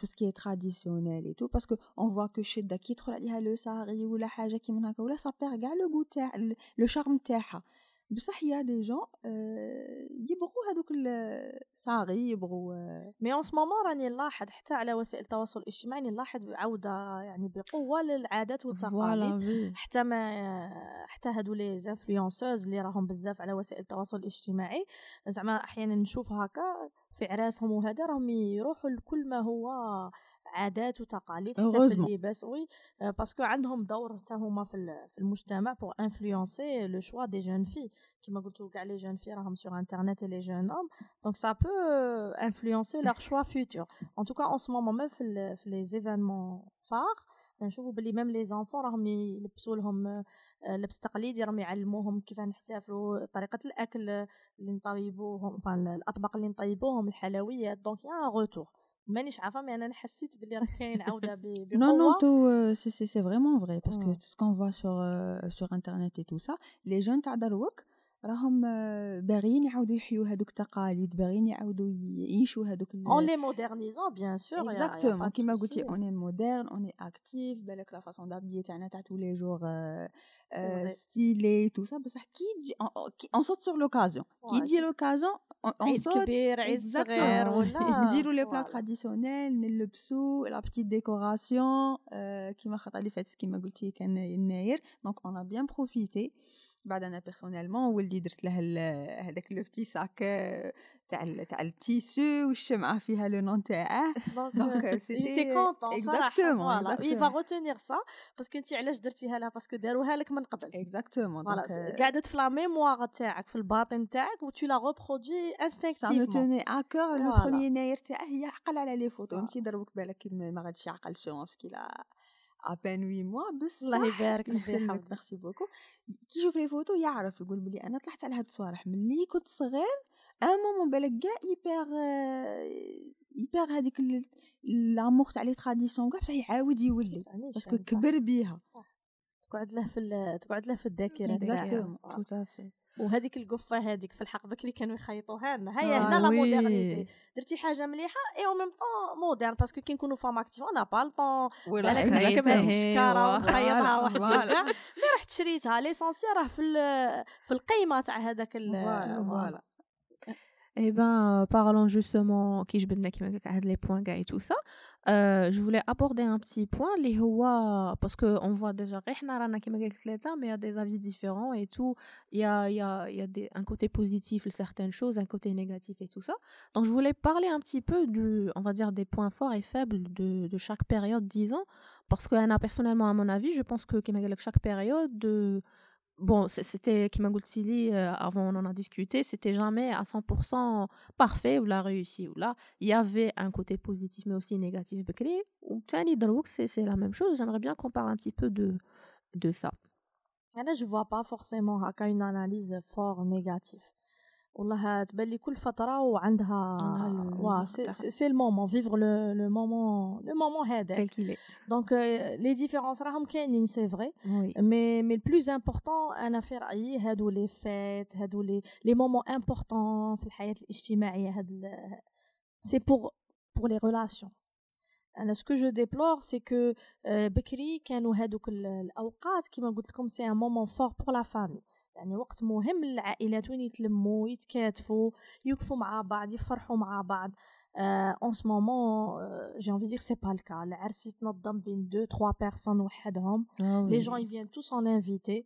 ce qui est traditionnel et tout parce que on voit que الشدة كي يدخل عليها لو ساري ولا حاجة كي من هكا ولا ça perd كاع لو goût تاع لو شارم تاعها بصح يا دي جون يبغوا هذوك الصاغي يبغوا mais en ce moment راني نلاحظ حتى على وسائل التواصل الاجتماعي نلاحظ عوده يعني بقوة للعادات والتقاليد. حتى ما حتى هادو les influenceuses اللي راهم بزاف على وسائل التواصل الاجتماعي زعما أحيانا نشوف هكا في عراسهم وهذا راهم يروحوا لكل ما هو عادات وتقاليد حتى في. اللباس oui آه، parce que عندهم دور حتى هما في في المجتمع pour influencer le choix des jeunes في كيما قلتو كاع les jeunes في راهم sur internet les jeunes hommes donc ça peut influencer leur choix futur en tout cas en ce moment même في في les événements phares نشوفوا بلي même les enfants راهم يلبسوا لهم آه، لبس تقليدي راهم يعلموهم كيف نحتفلوا طريقة الأكل اللي نطيبوهم الأطباق اللي نطيبوهم الحلويات. donc y a retour مانيش عارفه mais أنا حسيت بلي راه كاين عوده ب- بقوه Non, non, tout, euh, c'est- c'est c'est vraiment vrai. Parce que Ouais. tout ce qu'on voit sur, euh, sur Internet et tout ça, les jeunes تاع دروك راهم آه، باغيين يعاودوا يحيوا هذوك التقاليد باغيين يعاودوا يعيشوا هذوك ال- en les modernisant bien sûr y a- y a Exactement. pas de كيما قلتي souci. on est moderne, on est actif, بالك la façon d'habiller تاعنا تاع tous les jours euh, C'est euh, vrai. stylé tout ça بصح كي تجي on, on- on saute sur l'occasion. كي Ouais. تجي l'occasion on, on عيد saute كبير عيد Exactement. صغير ولا نديروا لي بلا Voilà. traditionnel نلبسوا la petite décoration كيما خطأ اللي فاتت كيما قلتي كان يناير donc on a bien profité بعد أنا personnellement ولدي درت له ال- هذاك le petit sac تاع تاع ال tissu والشمعة فيها le nom تاعه donc صراحة. Exactement, Voilà. il va exactement. retenir ça parce que انت علاش درتيها لها parce que داروها لك من قبل exactement voilà donc قعدت في la mémoire تاعك في الباطن تاعك و tu la reproduis سا مو instinctivement تاني encore le. premier يناير تاعه هي عقل على les photos. انت دروك بالك ما غاديش يعقل sinon parce que la ا بان 8 موا بصح الله يبارك يسلمك. ميرسي بوكو. كي يشوف لي فوتو يعرف يقول بلي أنا طلعت على هاد الصوالح. ملي كنت صغير ان مومون بالك كاع يبيغ يبيغ هذيك لامور تاع لي تراديسيون كاع بصح يعاود يولي باسكو. كبر بيها. تقعد له في تقعد له في الذاكرة. تاعو. وهذيك القفة هذيك في الحق بكري كانوا يخيطوها لنا. هيا آه، هنا لا. مودرنيتي درتي حاجة مليحة؟ إي أو ميم طون مودرن باسكو كي نكونوا فام اكتيف أنا با الطون ولا بالك هذيك الشكاره ونخيطها واحد ملي رحت شريتها. ليسونسيال راه في ال- في القيمة تاع هذاك ال- فوالا فوالا. Eh bien, parlons justement, ben qui je les points et tout ça. Euh, je voulais aborder un petit point, les parce qu'on voit déjà, mais il y a des avis différents et tout. Il y a, il y a, il y a un côté positif, certaines choses, un côté négatif et tout ça. Donc, je voulais parler un petit peu, du, on va dire, des points forts et faibles de, chaque période, disons. Parce que, personnellement, à mon avis, je pense que chaque période. Euh, bon, c'était Kima Goultili, euh, avant on en a discuté, c'était jamais à 100% parfait ou la réussi ou là. Il y avait un côté positif mais aussi négatif. Ou Tani c'est la même chose. J'aimerais bien qu'on parle un petit peu de, de ça. Ah, là, je vois pas forcément une analyse fort négative. والله تبان لي كل فترة وعندها وا. سي المومون فيفر لو مومون لو مومون est. دونك لي ديفيرونس راهم كاينين سي فري. مي مي البلوز امبورطون أنا في رأيي هادو لي فيت هادو لي لي مومون امبورطون في الحياة الاجتماعية هاد سي بور بور لي ريلاسيون أنا سكو جو ديبلور سي كو بكري كانوا هادوك الأوقات كيما قلت لكم سي ان مومون فور بور لا فامي يعني وقت مهم للعائلات وين يتلموا يتكاتفوا يوقفوا مع بعض يفرحوا مع بعض. اون سو مومون جي انفي دير سي با الكا العرس يتنظم بين دو تخوا بيرسون وحدهم لي جون يفيان توس اون انفيتي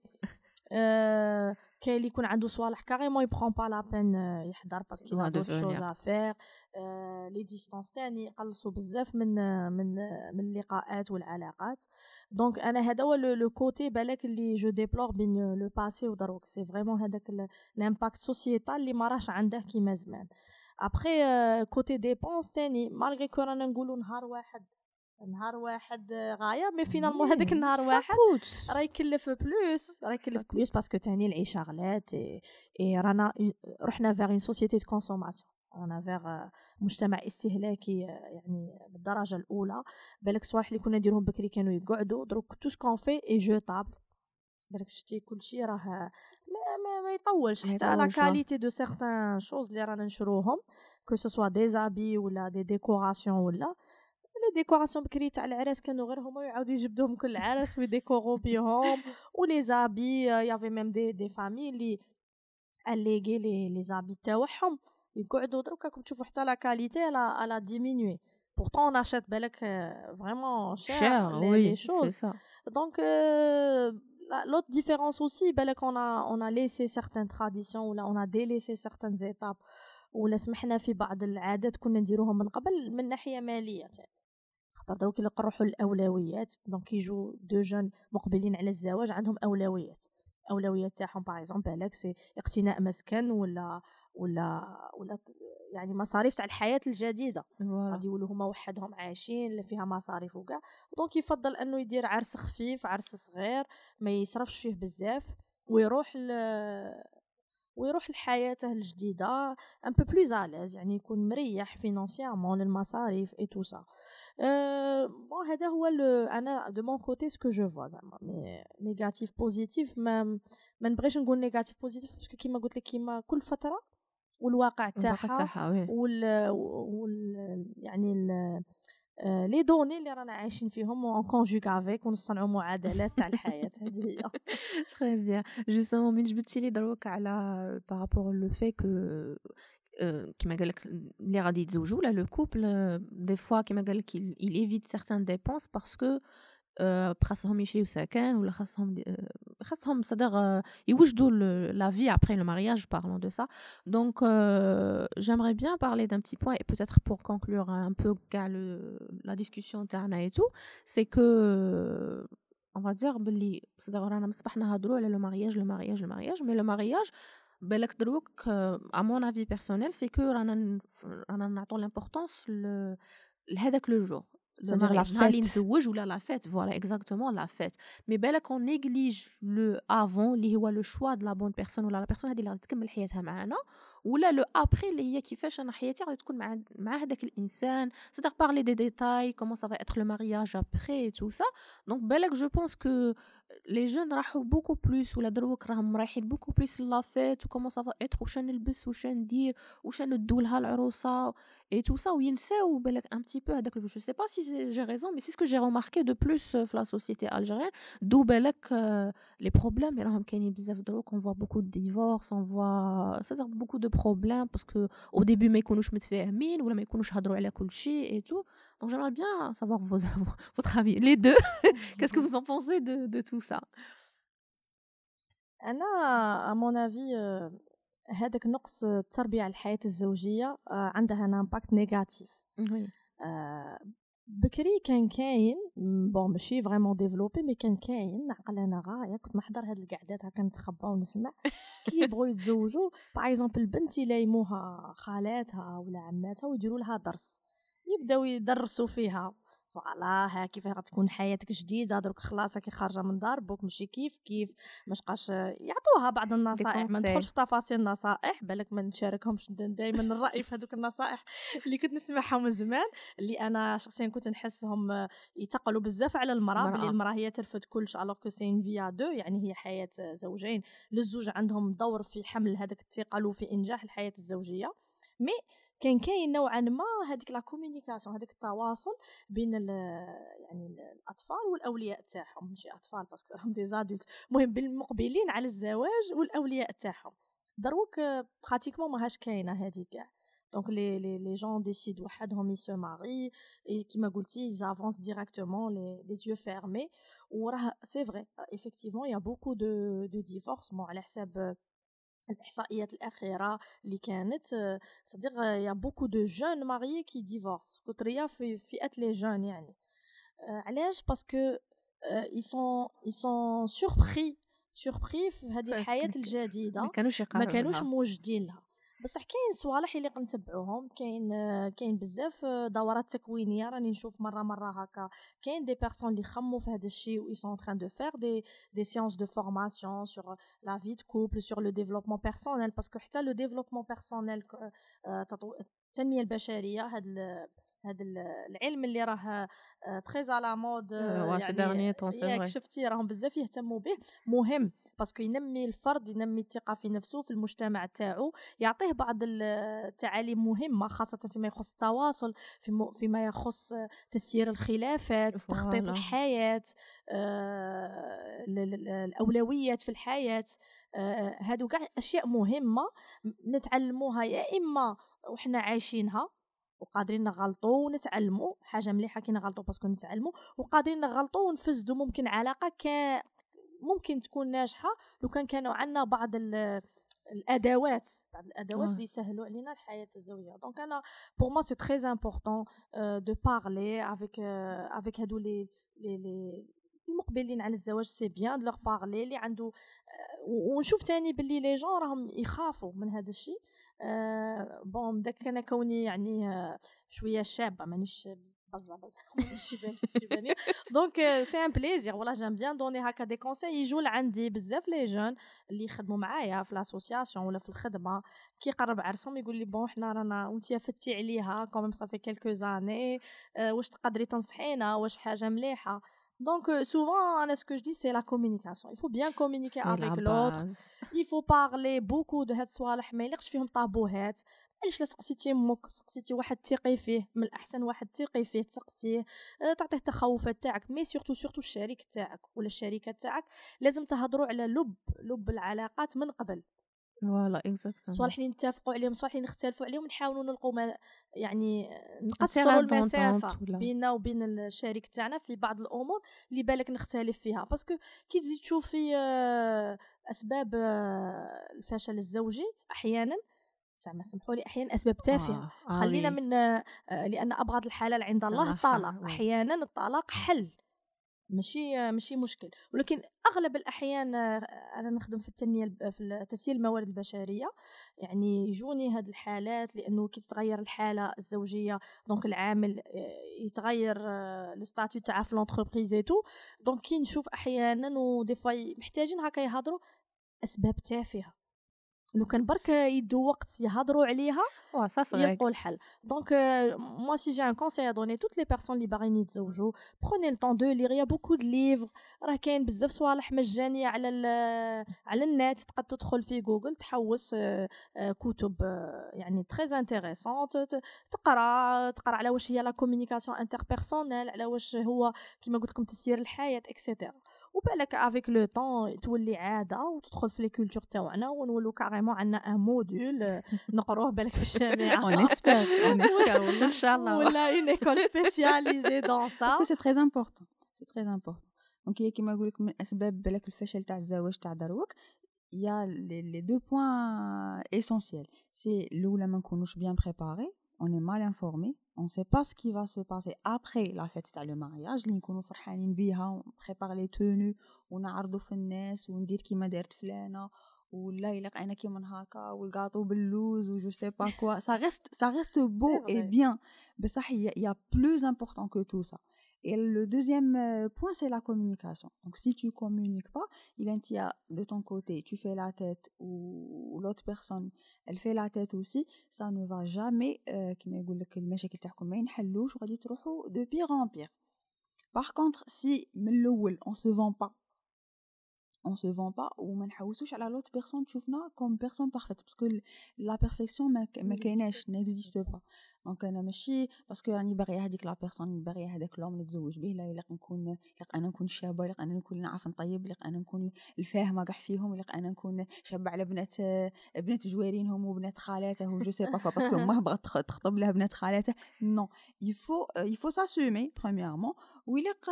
كاين اللي يكون عنده صوالح كاريمون يبخون با لا بين يحضر باسكو لا دوف شوز افير لي ديستانس تاني يقلصوا بزاف من من من اللقاءات والعلاقات. دونك أنا هذا هو لو كوتي بالك اللي جو ديبلور بين لو باسي ودروك سي فريمون هذاك l'impact sociétal اللي ما راش عنده كيما زمان. après côté dépenses تاني malgré que رانا نقولوا نهار واحد نهار واحد غاية mais finalement هذاك النهار واحد راه يكلف plus راه يكلف plus parce que تاني العيشة غلات اي رانا رحنا vers une société de consommation رانا فيغ مجتمع استهلاكي يعني بالدرجة الأولى. بالك صوالح اللي كنا نديرهم بكري كانوا يقعدوا دروك tout ce qu'on fait est jetable بالك شتي كلشي راه ما, ما, ما يطولش. حتى la qualité de certaines choses اللي رانا نشروهم que ce soit des habits ولا des décorations ولا. les décorations بكري تاع العراس كانوا غير هما يعاودوا يجبدوهم كل عراس و يديكورو بيهم و les habits y avait même des des familles اللي اليغي les les habits تاعهم يقعدوا دروك راكم تشوفوا حتى la qualité la la diminué pourtant on achète بالك vraiment cher, cher les, oui, les choses. ça. donc euh, l'autre différence aussi بالك on a on a laissé certaines traditions ou là on a délaissé certaines étapes. ولا سمحنا في بعض العادات كنا نديروهم من قبل من ناحية مالية. تاني خاطر دروك الا نروحوا للأولويات. donc يجوا deux jeunes مقبلين على الزواج عندهم أولويات. أولويات تاعهم par exemple بالك c'est اقتناء مسكن ولا ولا ولا يعني مصاريف تاع الحياة الجديدة. غادي يولوا هما وحدهم عايشين اللي فيها مصاريف وكاع. donc يفضل أنه يدير عرس خفيف عرس صغير ما يصرفش فيه بزاف ويروح ويروح لحياته الجديدة un peu plus à l'aise يعني يكون مريح financièrement للمصاريف et tout ça bon هذا هو أنا de mon côté ce que je vois زعما mais négatif positif ما ما نبغيش نقول نيجاتيف بوزيتيف باسكو كيما قلت لك كيما كل فترة والواقع تاعها وال, وال يعني ال لي دوني اللي رانا عايشين فيهم اون كونجوغ افيك ونصنعوا معادلات تاع الحياة هذه هي. تري بيان جوستومون من جبتي لي دروك على بارابور لو في كو كيما قال لك اللي غادي يتزوجوا لا لو كوبل دي فوا كيما قال لك il évite certaines dépenses parce que خاصهم يشريو سكن ولا خاصهم خاصهم صدق يوجدوا la vie après le mariage parlons de ça donc euh, j'aimerais bien parler d'un petit point et peut-être pour conclure un peu le, la discussion تاعنا et tout c'est que on va dire بلي صدق رانا مصباح نهضروا على لو مارياج لو مارياج لو مارياج مي لو مارياج بالك دروك à mon avis personnel c'est que رانا رانا نعطوا l'importance لهذاك لو جور C'est-à-dire la fête. ou la fête, voilà, exactement la fête. Mais belle qu'on néglige le avant, اللي هو le choix de la bonne personne ولا la personne هذه اللي غادي تكمل حياتها معنا ولا لو ابري اللي هي كيفاش انا حياتي غادي تكون مع مع هذاك الانسان c'est-à-dire parler des détails comment ça va être le mariage après et tout ça donc بالك je pense que les jeunes راحوا beaucoup plus ولا دروك راهم رايحين beaucoup plus لا فيت وكومون سا فا اتر واش نلبس واش ندير واش ندو لها العروسه et tout ça وينساو بالك un petit peu هذاك je sais pas si j'ai raison mais c'est ce que j'ai remarqué de plus في la société algérienne d'où بالك les problèmes راهم كاينين بزاف دروك on voit beaucoup de divorces on voit c'est-à-dire beaucoup de problèmes parce que au début ما يكونوش متفاهمين ولا ما يكونوش هضروا على كل شيء et tout donc J'aimerais bien savoir vos, votre avis, les deux. Qu'est-ce que vous en pensez de, de tout ça? أنا à mon avis هذاك نقص التربية على الحياة الزوجية عندها un impact négatif بكري كان كاين bon ماشي vraiment développé mais كان كاين نعقل أنا غايه كنت نحضر هاد القعدات هكا نتخبى ونسمع كي يبغوا يتزوجوا par exemple البنت يلايموها خالاتها ولا عماتها ويديروا لها درس. يبداو يدرسوا فيها. voilà ها كيف غتكون حياتك جديدة درك خلاص كي خارجة من دار بوك ماشي كيف كيف ما تبقاش يعطوها بعض النصائح. ما ندخلش في تفاصيل النصائح بالك ما نشاركهمش دائما الراي في هذوك النصائح اللي كنت نسمعهم من زمان اللي أنا شخصيا كنت نحسهم يتقلوا بزاف على المرأة بلي المرأة هي ترفد كلش alors que c'est vie à deux يعني هي حياة زوجين. للزوج عندهم دور في حمل هذاك الثقل وفي إنجاح الحياة الزوجية. mais كان كاين نوعا ما هذيك la communication هذاك التواصل بين يعني الأطفال والأولياء تاعهم. ماشي أطفال parce que راهم des adultes المهم بين المقبلين على الزواج والأولياء تاعهم. دروك pratiquement ماهاش كاينة هذه كاع. donc les les les jeunes décident وحدهم ils se marient كيما قلتي ils avancent directement les les yeux fermés وراه c'est vrai effectivement y a beaucoup de de divorces على حساب الإحصائيات الأخيرة اللي كانت صدرت y a beaucoup de jeunes mariés qui divorcent كثرية في فئه les jeunes يعني. علاش؟ parce que ils sont ils sont surpris surpris في هذه الحياة الجديدة ما كانوش ما كانوش موجدين لها بصح كاين صوالح اللي نتبعوهم كاين كاين بزاف دورات تكوينية راني نشوف مرة مرة هكا. كاين des personnes اللي خمموا في هذا الشيء و sont en train de faire des des séances de formation sur la vie de couple sur le développement personnel parce que حتى le développement personnel التنمية البشرية هذا هذا العلم اللي راه très à la mode يعني شفتي راهم بزاف يهتموا به. مهم parce que ينمي الفرد ينمي الثقة في نفسه في المجتمع تاعو يعطيه بعض التعاليم مهمة خاصة فيما يخص التواصل فيما يخص تسيير الخلافات تخطيط الحياة آه، الأولويات في الحياة آه، هادو كاع أشياء مهمة نتعلموها يا إما وحنا عايشينها وقادرين نغلطوا ونتعلموا. حاجة مليحة كي نغلطوا parce que نتعلموا. وقادرين نغلطوا ونفسدوا ممكن علاقه ك ممكن تكون ناجحة. لو كان كانوا عندنا بعض الأدوات بعض الأدوات اللي يسهلوا علينا الحياة الزوجية. donc أنا pour moi c'est très important de parler avec avec هادو les لي المقبلين على الزواج. سي بيان دو لوغ بارلي اللي عنده ونشوف تاني باللي لي جون راهم يخافوا من هذا الشيء. أه بون داك أنا كوني يعني أه شوية شابة مانيش بزا بزا شيباني دونك سي ان بليزير ولا جام بيان دوني هكا دي كونساي يجوا لعندي بزاف لي جون اللي يخدموا معايا في لاسوسياسيون ولا في الخدمة. كي يقرب عرسهم يقول لي بون حنا رانا وأنت فتي عليها كوم صافي كيلكو زاني واش تقدري تنصحينا؟ واش حاجة مليحة؟ Donc, euh, souvent, ce que je dis, c'est la communication. Il faut bien communiquer avec l'autre. Il faut parler beaucoup de هاد الصوالح ما يليقش فيهم طابوهات علاش لا سقسيتي أمك سقسيتي واحد تيقي فيه من الاحسن واحد تيقي فيه تسقسيه تعطيه التخوفات تاعك mais surtout surtout الشريك تاعك ولا الشريكه تاعك لازم تهضروا على لب لب العلاقات من قبل voilà exactement صوالح اللي نتفقوا عليهم صوالح اللي نختلفوا عليهم نحاولوا نلقوا ما يعني نقصروا المسافة بيننا وبين الشريك تاعنا في بعض الأمور اللي بالك نختلف فيها. باسكو كي تزيد تشوفي آه، أسباب آه، الفشل الزوجي أحيانا زعما سمحوا لي أحيانا أسباب تافهة. آه. خلينا من آه لأن أبغض الحلال عند الله الطلاق. أحيانا الطلاق حل. ماشي ماشي مشكل. ولكن أغلب الأحيان أنا نخدم في التنمية في تسهيل الموارد البشرية. يعني يجوني هاد الحالات لأنه كي تتغير الحالة الزوجية donc العامل يتغير le statut تاعه في l'entreprise tout. donc كي نشوف أحيانا و des fois محتاجين هكا يهضروا أسباب تافهة. لو كان برك يدو وقت يهضروا عليها يلقوا الحل. donc moi si j'ai un conseil à donner à toutes les personnes اللي باغيين يتزوجوا prenez le de lire y a beaucoup de livres راه كاين بزاف صوالح مجانيه على على النت تقدر تدخل في جوجل تحوس كتب يعني très intéressantes تقرا تقرا على واش هي la communication interpersonnelle على واش هو كيما قلت لكم تسيير الحياة et cetera وبالك avec le temps تولي عادة وتدخل في les cultures تاعنا ونولو carrément عندنا un module نقروه بالك في الجامعة. on espère on espère إن شاء الله. ولا une école spécialisée dans ça parce que c'est très important c'est très important donc هي كيما نقول لك من اسباب بالك الفشل تاع الزواج تاع دروك y a les deux points essentiels c'est الأولى ما نكونوش bien préparés on est mal informé on sait pas ce qui va se passer après la fête تاع le mariage اللي نكونوا فرحانين بيها préparer les tenues ونعرضوا في الناس وندير كيما دارت فلانه ولا يليق أنا كيما هكا والكاطو باللوز و je sais pas quoi ça reste ça reste beau et bien بصح il y a plus important que tout ça Et le deuxième euh, point, c'est la communication. Donc, si tu communiques pas, il y a de ton côté, tu fais la tête ou l'autre personne, elle fait la tête aussi, ça ne va jamais, euh, comme de pire en pire. Par contre, si on se vend pas, on se vend pas ou on n'haussouche à l'autre personne, tu comme personne parfaite, parce que la perfection n'existe pas. donc أنا ماشي parce que راني باغية هذيك la personne باغية هذاك l'homme نتزوج به لا يلق نكون يلق أنا نكون شابة يلق أنا نكون نعرف نطيب يلق أنا نكون الفاهمة كاع فيهم يلق أنا نكون شابة على بنات بنات جوارينهم وبنات خالاته و je sais pas parce que ما بغات تخطب لها بنات خالاته non il faut il faut s'assumer premièrement ويلق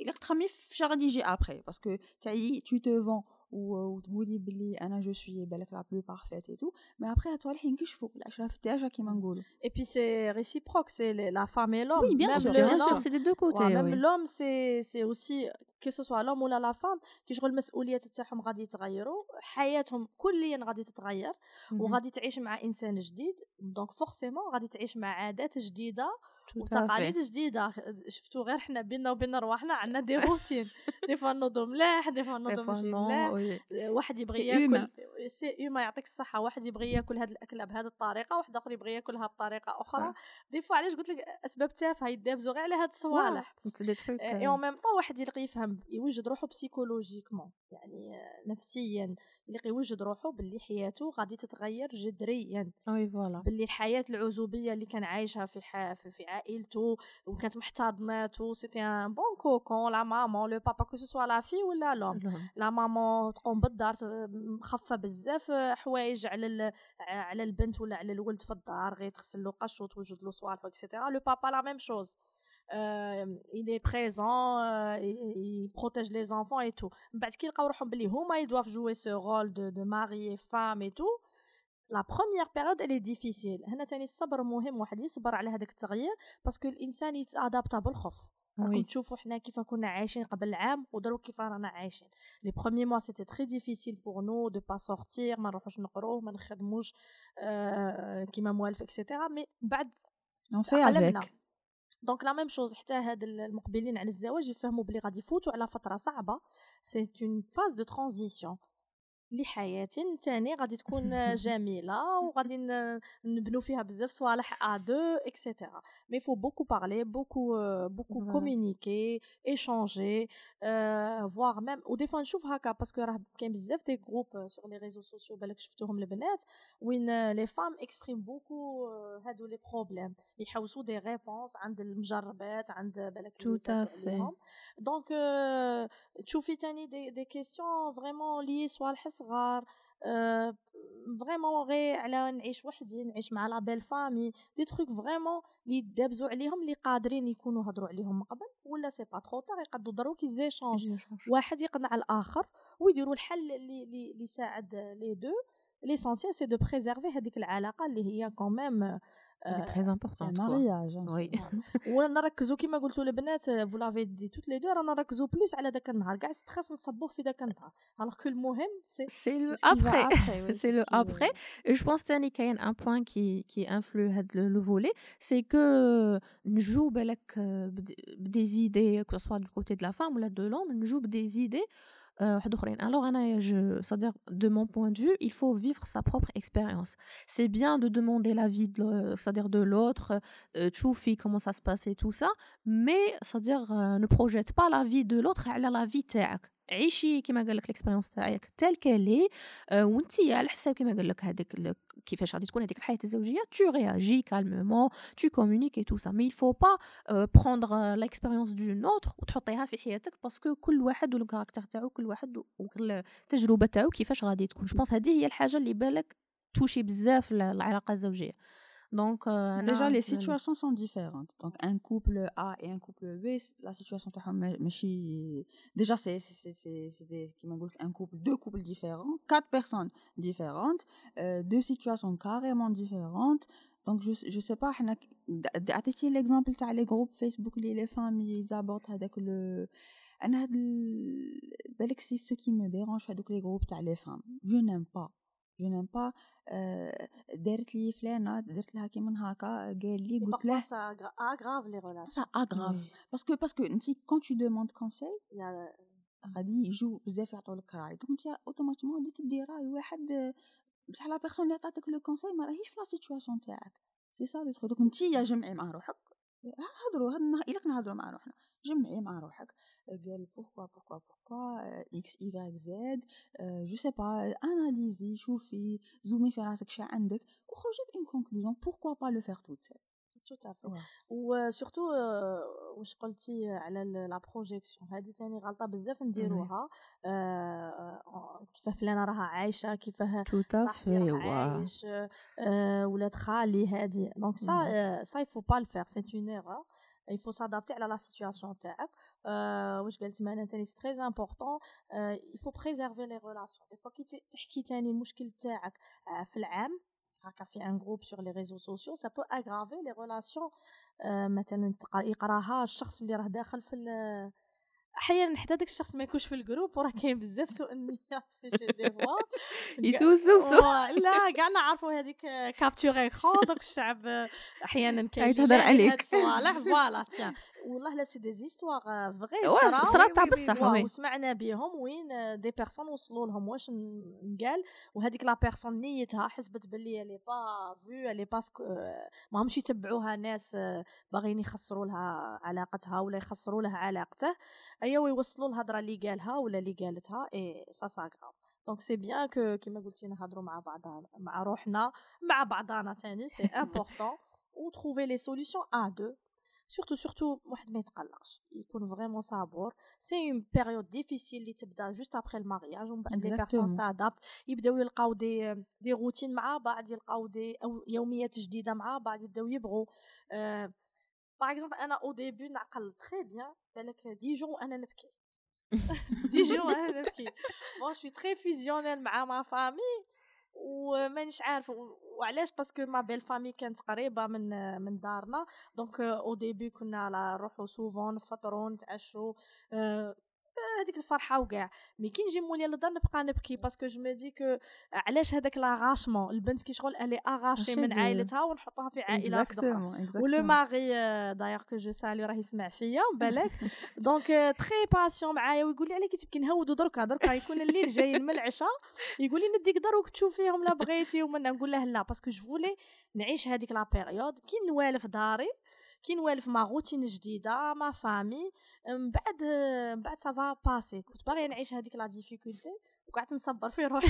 يلق تخمي في شغل يجي après parce que تعي تو تو فون وتقولي بلي أنا جو سوي بالك لا بلو بارفيت اي تو مي ابري هاد الصوالح ينكشفوا العشره في الدجاجه كيما نقولوا. اي بي سي ريسيبروك سي لا فام اي لوم Oui, bien sûr, bien sûr, c'est des deux côtés. ميم oui. لوم سي سي اوسي كي سو سوا لوم ولا لا فام كي شغل المسؤوليات تاعهم غادي يتغيروا. حياتهم كليا غادي تتغير. Mhm. وغادي تعيش مع إنسان جديد. دونك فورسيمون غادي تعيش مع عادات جديدة. Tout à وتقاليد. جديدة شفتوا غير حنا بينا وبين رواحنا عندنا des routines des fois نوضو ملاح des fois نوضو ماشي ملاح. واحد يبغي ياكل. c'est humain يعطيك الصحة واحد يبغي ياكل هاد الاكله بهذه الطريقة واحد آخر يبغي ياكلها بطريقة أخرى des fois علاش قلت لك أسباب تافهة يدابزوا غير على هاد الصوالح. et en même temps واحد يلقى يفهم يوجد روحو psychologiquement يعني آه، نفسيا يلقى يوجد روحو باللي حياته غادي تتغير جذريا. Oui, voilà. باللي الحياة العزوبية اللي كان عايشها في ح... في, في عائلته وكانت محتضناته c'était un bon cocon la maman le papa que ce soit la fille ولا l'homme. la maman تقوم بالدار مخفى بزاف حوايج على ال... على البنت ولا على الولد في الدار غير تغسل له قش وتوجد له صوالح et cetera le papa la même chose il est présent euh, il, il protège les enfants et tout. من بعد كي يلقاو روحهم بلي هما ils doivent jouer ce rôle de, de mari et femme et tout. La première période elle est difficile. هنا تاني الصبر مهم واحد يصبر على هذاك التغيير parce que الانسان يتادابتا بالخوف راكم Oui. تشوفوا حنا كيف كنا عايشين قبل عام ودروك كيف رانا عايشين les premiers mois c'était très difficile pour nous de pas sortir ما نروحوش نقرو ما نخدموش آه كيما موالف et cetera mais بعد on fait قلبنا avec. donc la même chose حتى هاد المقبلين على الزواج يفهموا بلي غادي يفوتوا على فترة صعبة. c'est une phase de transition لحياة تاني غادي تكون جميلة وغادي نبنوا فيها بزاف صوالح à deux et cetera mais faut beaucoup parler beaucoup beaucoup. communiquer échanger voire même و des fois نشوف هكا parce que راه كاين بزاف des groupes sur les réseaux sociaux بالك شفتوهم البنات وين les femmes expriment beaucoup هادو les problèmes يحوسوا des réponses عند المجربات عند بالك donc euh, تشوفي تاني des, des questions vraiment les صوالح صغار vraiment غير على نعيش وحدي نعيش مع la belle-famille des trucs vraiment لي دابزو عليهم اللي قادرين يكونوا هضروا عليهم من قبل ولا c'est pas trop tard يقدروا دروك يزيشونج واحد يقنع الآخر ويديروا الحل اللي اللي يساعد les deux l'essentiel c'est de préserver هذيك العلاقة اللي هي quand même C'est très c'est important. un quoi. mariage hein, Oui. c'est- ونركزوا كما قلتوا البنات vous l'avez dit toutes les deux رانا نركزوا plus على داك النهار كاع stress نصبوه في داك النهار الوغ كو المهم سي C'est le ce qui va après. après, oui, c'est ce le qui- après. Et je pense تاني كاين un point qui qui influe هاد le, le volet, c'est que نجو بالك euh, بد- بدي idées que ce soit du côté de la femme ou là de l'homme, نجو بدي idées euh, واحد اخرين. Euh, Alors, c'est-à-dire, de mon point de vue, il faut vivre sa propre expérience. C'est bien de demander l'avis, de, c'est dire de l'autre, euh, Tchoufi, comment ça se passe et tout ça, mais, c'est-à-dire, euh, ne projette pas la vie de l'autre à la vie de عيشي كما قال لك ال expérience تاعك telle qu'elle est وانت على حساب كما قال لك هذاك كيفاش غادي تكون هذيك الحياة الزوجية communiques et tout ça. Mais il faut pas euh, prendre euh, l'expérience d'une autre وتحطيها في حياتك parce que كل واحد وال caractère تاعو كل واحد والتجربه تاعو كيفاش غادي تكون. جو هذه هي الحاجة اللي بالك touche بزاف ال- العلاقة الزوجية. دونك Déjà, les situations sont différentes. Donc, un couple A et un couple B, la situation تاعهم ما- ماشي déjà c'est c'est c'est c'est c'est des كيما نقول un couple deux couples différents, quatre personnes différentes, euh, deux situations carrément différentes. Donc je je sais pas حنا ك- د- د- عطيتي l'exemple تاع les groupes Facebook اللي les femmes يزابورت هذاك le انا هاد ال- بالك سي ce qui me dérange في هذوك les groupes تاع les femmes je n'aime pas je n'aime pas آه، دارت لي فلانة درت لها كيما هكا قال لي قلت له ça aggrave les relations. Ça aggrave. parce que parce que انت quand tu demandes conseil Il y a- غادي يجوا بزاف يعطوا لك رأي. donc انت automatiquement غادي تدي رأي واحد آه، بصح la personne اللي عطاتك le conseil ما راهيش في la situation تاعك. c'est ça le truc donc انت يا جمعي مع روحك. هضروا هاد النهار إلا كنهضروا مع روحنا. جمعي مع روحك. قال pourquoi pourquoi pourquoi X et Z je sais pas analysez شوفي zoomez في راسك شا عندك وخرجي ب une conclusion pourquoi pas le faire toute seule tout à fait و surtout واش قلتي على la projection هذه ثاني غلطه بزاف نديروها كيفاه فلانه راها عايشه كيفاه صاحبي عايش ولاد خالي هذه donc ça ça il faut pas le faire c'est une erreur il faut s'adapter à la situation تاعك واش قالت معنا ثاني c'est très important il faut préserver les relations. Des fois كي تحكي ثاني المشكل تاعك في العام هكا في un groupe sur les réseaux sociaux ça peut aggraver les relations مثلا يقراها الشخص اللي راه داخل في أحيانا حتى داك الشخص ما يكونش في ال groupe وراه كاين بزاف سوء النيه في شي des fois يتوزوسو لا كاع نعرفوا هذيك captures écran donc الشعب أحيانا كاين تهضر عليك. صوالح voilà والله لا c'est des histoires vraies صرات تاع بصح وسمعنا بهم وين des personnes وصلوا لهم واش نقال وهذيك la personne نيتها حسبت باللي l'a pas vu lui parce que ما همش يتبعوها ناس باغيين يخسروا لها علاقتها ولا يخسروا لها علاقته ايوا يوصلوا الهضره اللي قالها ولا اللي قالتها et ça ça aggrave donc c'est bien que كيما قلتي نهضروا مع بعضنا مع روحنا مع بعضنا ثاني c'est important و trouver les solutions à deux surtout surtout واحد ما يتقلقش. يكون vraiment صابور. c'est une période difficile اللي تبدا juste après ال mariage ومن بعد les personnes s'adaptent يبداو يلقاو des des routines مع بعض يلقاو des أو يوميات جديدة مع بعض يبداو يبغوا. أه par exemple أنا au début نعقل très bien بالك dix jours وأنا نبكي. dix jours وأنا نبكي. bon je suis très fusionnelle مع ma famille ومانيش عارف وعلاش؟ parce que ma belle-famille كانت قريبة من من دارنا. donc au début كنا نروحو souvent نفطرو نتعشو هذيك الفرحة وكاع mais كي نجي مولي للدار نبقى نبكي parce que je me dis que علاش هذاك l'arrachement البنت كي شغل elle est arrachée من عائلتها ونحطها في عائلة أخرى. و le mari d'ailleurs que je salue راه يسمع فيا بالك. donc très patient معايا ويقول لي على كي تبكي نهودو دركا. دركا يكون الليل جاي من العشاء. يقول لي نديك دروك تشوفيهم لا بغيتي ومن نقول له لا parce que je voulais نعيش هذيك la période كي نوالف داري كي نوالف مع روتين جديدة مع famille. من بعد من بعد ça va passer كنت باغي نعيش هذيك la difficulté وقعدت نصبر في روحي.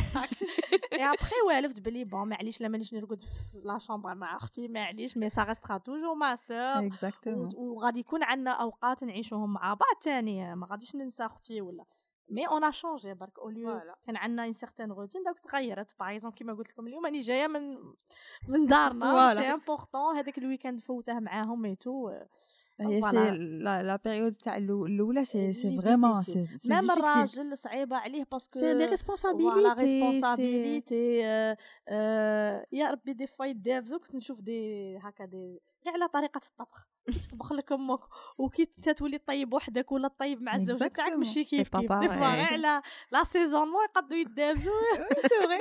اي ابخي والفت بلي bon معليش لا مانيش نرقد في la chambre مع أختي معليش mais ça restera toujours ma sœur وغادي يكون عندنا أوقات نعيشوهم مع بعض تاني ما غاديش ننسى أختي ولا. mais on change برك au lieu كان عندنا une certaine routine donc تغيرت par exemple كيما قلت لكم اليوم راني جاية من من دارنا c'est important هذاك ال week-end فوته معاهم et tout هي c'est la période تاع الاولى c'est c'est vraiment c'est même الراجل صعيبه عليه parce que c'est des responsabilités la responsabilité يا ربي des fois يدابزو كنت نشوف دي هكا دي غير على طريقه الطبخ تطبخ لك أمك وكي تولي طيب وحدك ولا طيب مع الزوج تاعك ماشي كيف كيف des fois غير على l'assaisonnement يقدروا يدابزو c'est vrai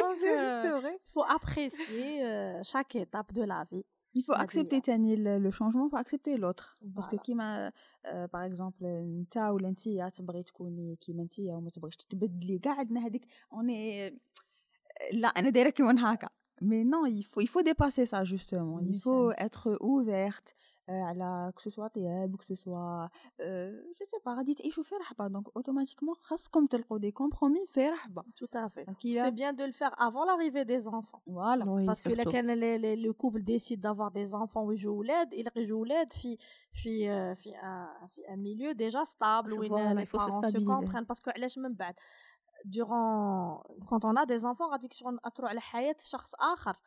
c'est vrai faut apprécier chaque étape دو لا في Il faut accepter تاني le changement, il faut accepter l'autre. Parce que كيما par exemple انت ولا انت تبغي تكوني كيما انت وما تبغيش تتبدلي كاع عندنا هذيك اوني لا انا دايره كيما هكا Mais non, il faut, il faut dépasser ça justement. Il faut être ouverte على ce soit طياب soit je sais pas غادي تعيشوا في رحبه donc automatiquement خاصكم تلقوا des compromis في رحبه bien de le faire avant l'arrivée des enfants voilà oui, parce que الا كان le couple décide d'avoir des enfants ويجوا ولاد يلقى يجوا ولاد في في في في un milieu déjà stable وين se comprennent parce que علاش من بعد durant quand on a des enfants غادي تروح على حياه شخص اخر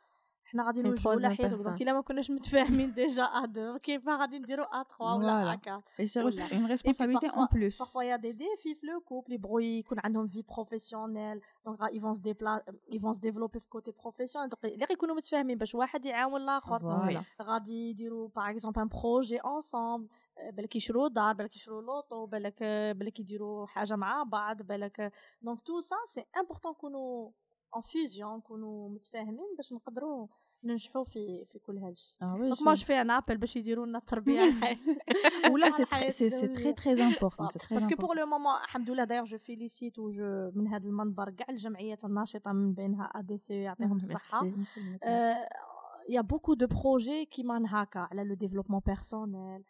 حنا غادي نوجهوا لحياتك donc إلا ما كناش متفاهمين déjà à deux كيف غادي نديروا à 3 ولا à 4 et c'est une responsabilité en plus y a des défis في le couple يبغوا يكون عندهم vie professionnelle donc se déplacer ils vont se développer في côté professionnel donc اللي غيكونوا متفاهمين باش واحد يعاون الآخر غادي يديروا par exemple un projet ensemble بالك يشرو دار بالك يشرو l'auto بالك بالك يديروا حاجة مع بعض بالك donc tout ça c'est important نكونوا une vision نكونوا متفاهمين باش نقدروا ننجحوا في في كل هذا الشيء. donc ماش في ان ابل باش يديروا لنا التربية ولا c'est c'est très très important c'est très parce que pour le moment الحمد لله d'ailleurs je félicite و من هذا المنبر كاع الجمعيات الناشطة من بينها ا دي سي يعطيهم الصحة. il y a beaucoup de projets qui على le développement personnel.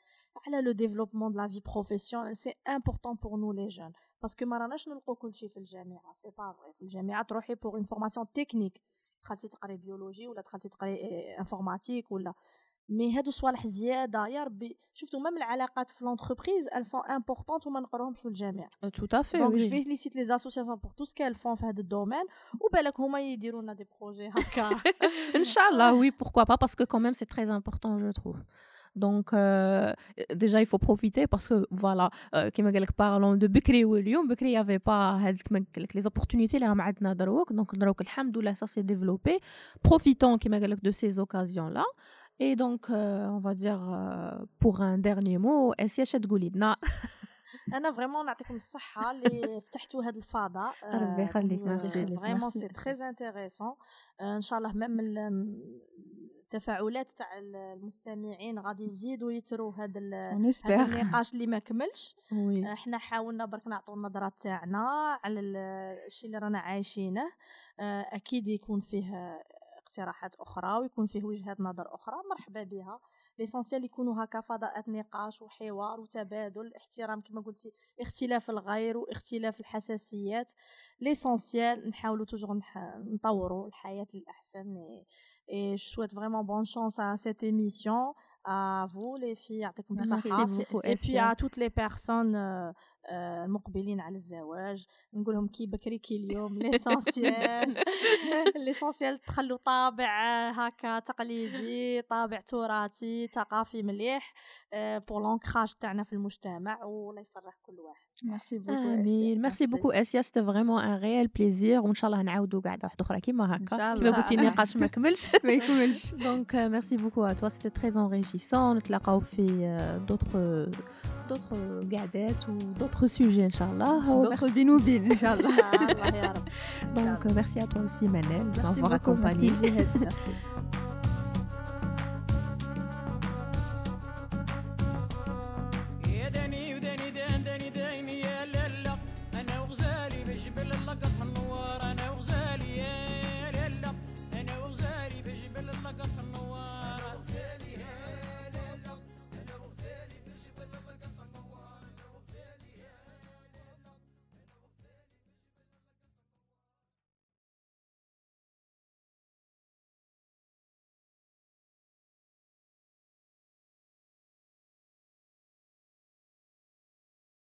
على le développement de la vie professionnelle c'est important pour nous les jeunes. Parce que ما راناش نلقوا كل شيء في الجامعة c'est pas vrai. في الجامعة تروحي pour une formation technique. دخلتي تقري biologie ولا دخلتي تقري informatique ولا. mais هادو صوالح زيادة يا ربي. شفتوا même العلاقات في l'entreprise elles sont importantes وما نقراهمش في الجامعة. tout à fait donc je félicite les associations pour tout ce qu'ils font في هذا ال domaine. وبالك هما يديروا لنا des projets هكا. إن شاء الله oui pourquoi pas. Parce que quand même c'est très important je trouve. Donc, euh, déjà, il faut profiter parce que, voilà, euh, comme je parlons de Bekri ou Lyon, Bekri, il n'y avait pas les opportunités, les ramadna darouk. Donc, darouk, alhamdoulilah, ça s'est développé. Profitons, comme de ces occasions-là. Et donc, euh, on va dire, euh, pour un dernier mot, Essia Chedgoulidna. انا فريمون نعطيكم الصحه اللي فتحتوا هذا الفضاء ربي يخليك فريمون سي تري انتريسون ان شاء الله ميم التفاعلات تاع المستمعين غادي يزيدوا يتروا هذا النقاش اللي ما كملش. إحنا حاولنا برك نعطوا النظرة تاعنا على الشيء اللي رانا عايشينه. أكيد يكون فيه اقتراحات أخرى ويكون فيه وجهات نظر أخرى. مرحبا بها. l'essentiel يكونوا هكا فضاءات نقاش وحوار وتبادل. احترام كما قلتي اختلاف الغير واختلاف الحساسيات. l'essentiel نحاولوا toujours نطوروا الحياة للأحسن. Et je souhaite vraiment bonne chance à cette émission à vous les filles et puis à toutes les personnes المقبلين على الزواج نقول لهم كي بكري كي اليوم l'essentiel l'essentiel تخلوا طابع هكا تقليدي طابع تراثي ثقافي مليح pour l'ancrage تاعنا في المجتمع والله يفرح كل واحد. merci beaucoup امين merci beaucoup أسيا. c'était vraiment un réel plaisir وان شاء الله نعاودوا قاعدة واحدة أخرى كيما هكا كيما قلتي النقاش ما كملش ما يكملش donc merci beaucoup à toi c'était très enrichissant نتلاقاو في دوطخ d'autres قعدات و d'autres sujets ان شاء الله d'autres بينوبين ان شاء الله الله يا رب donc merci à toi aussi Manel de m'avoir accompagné merci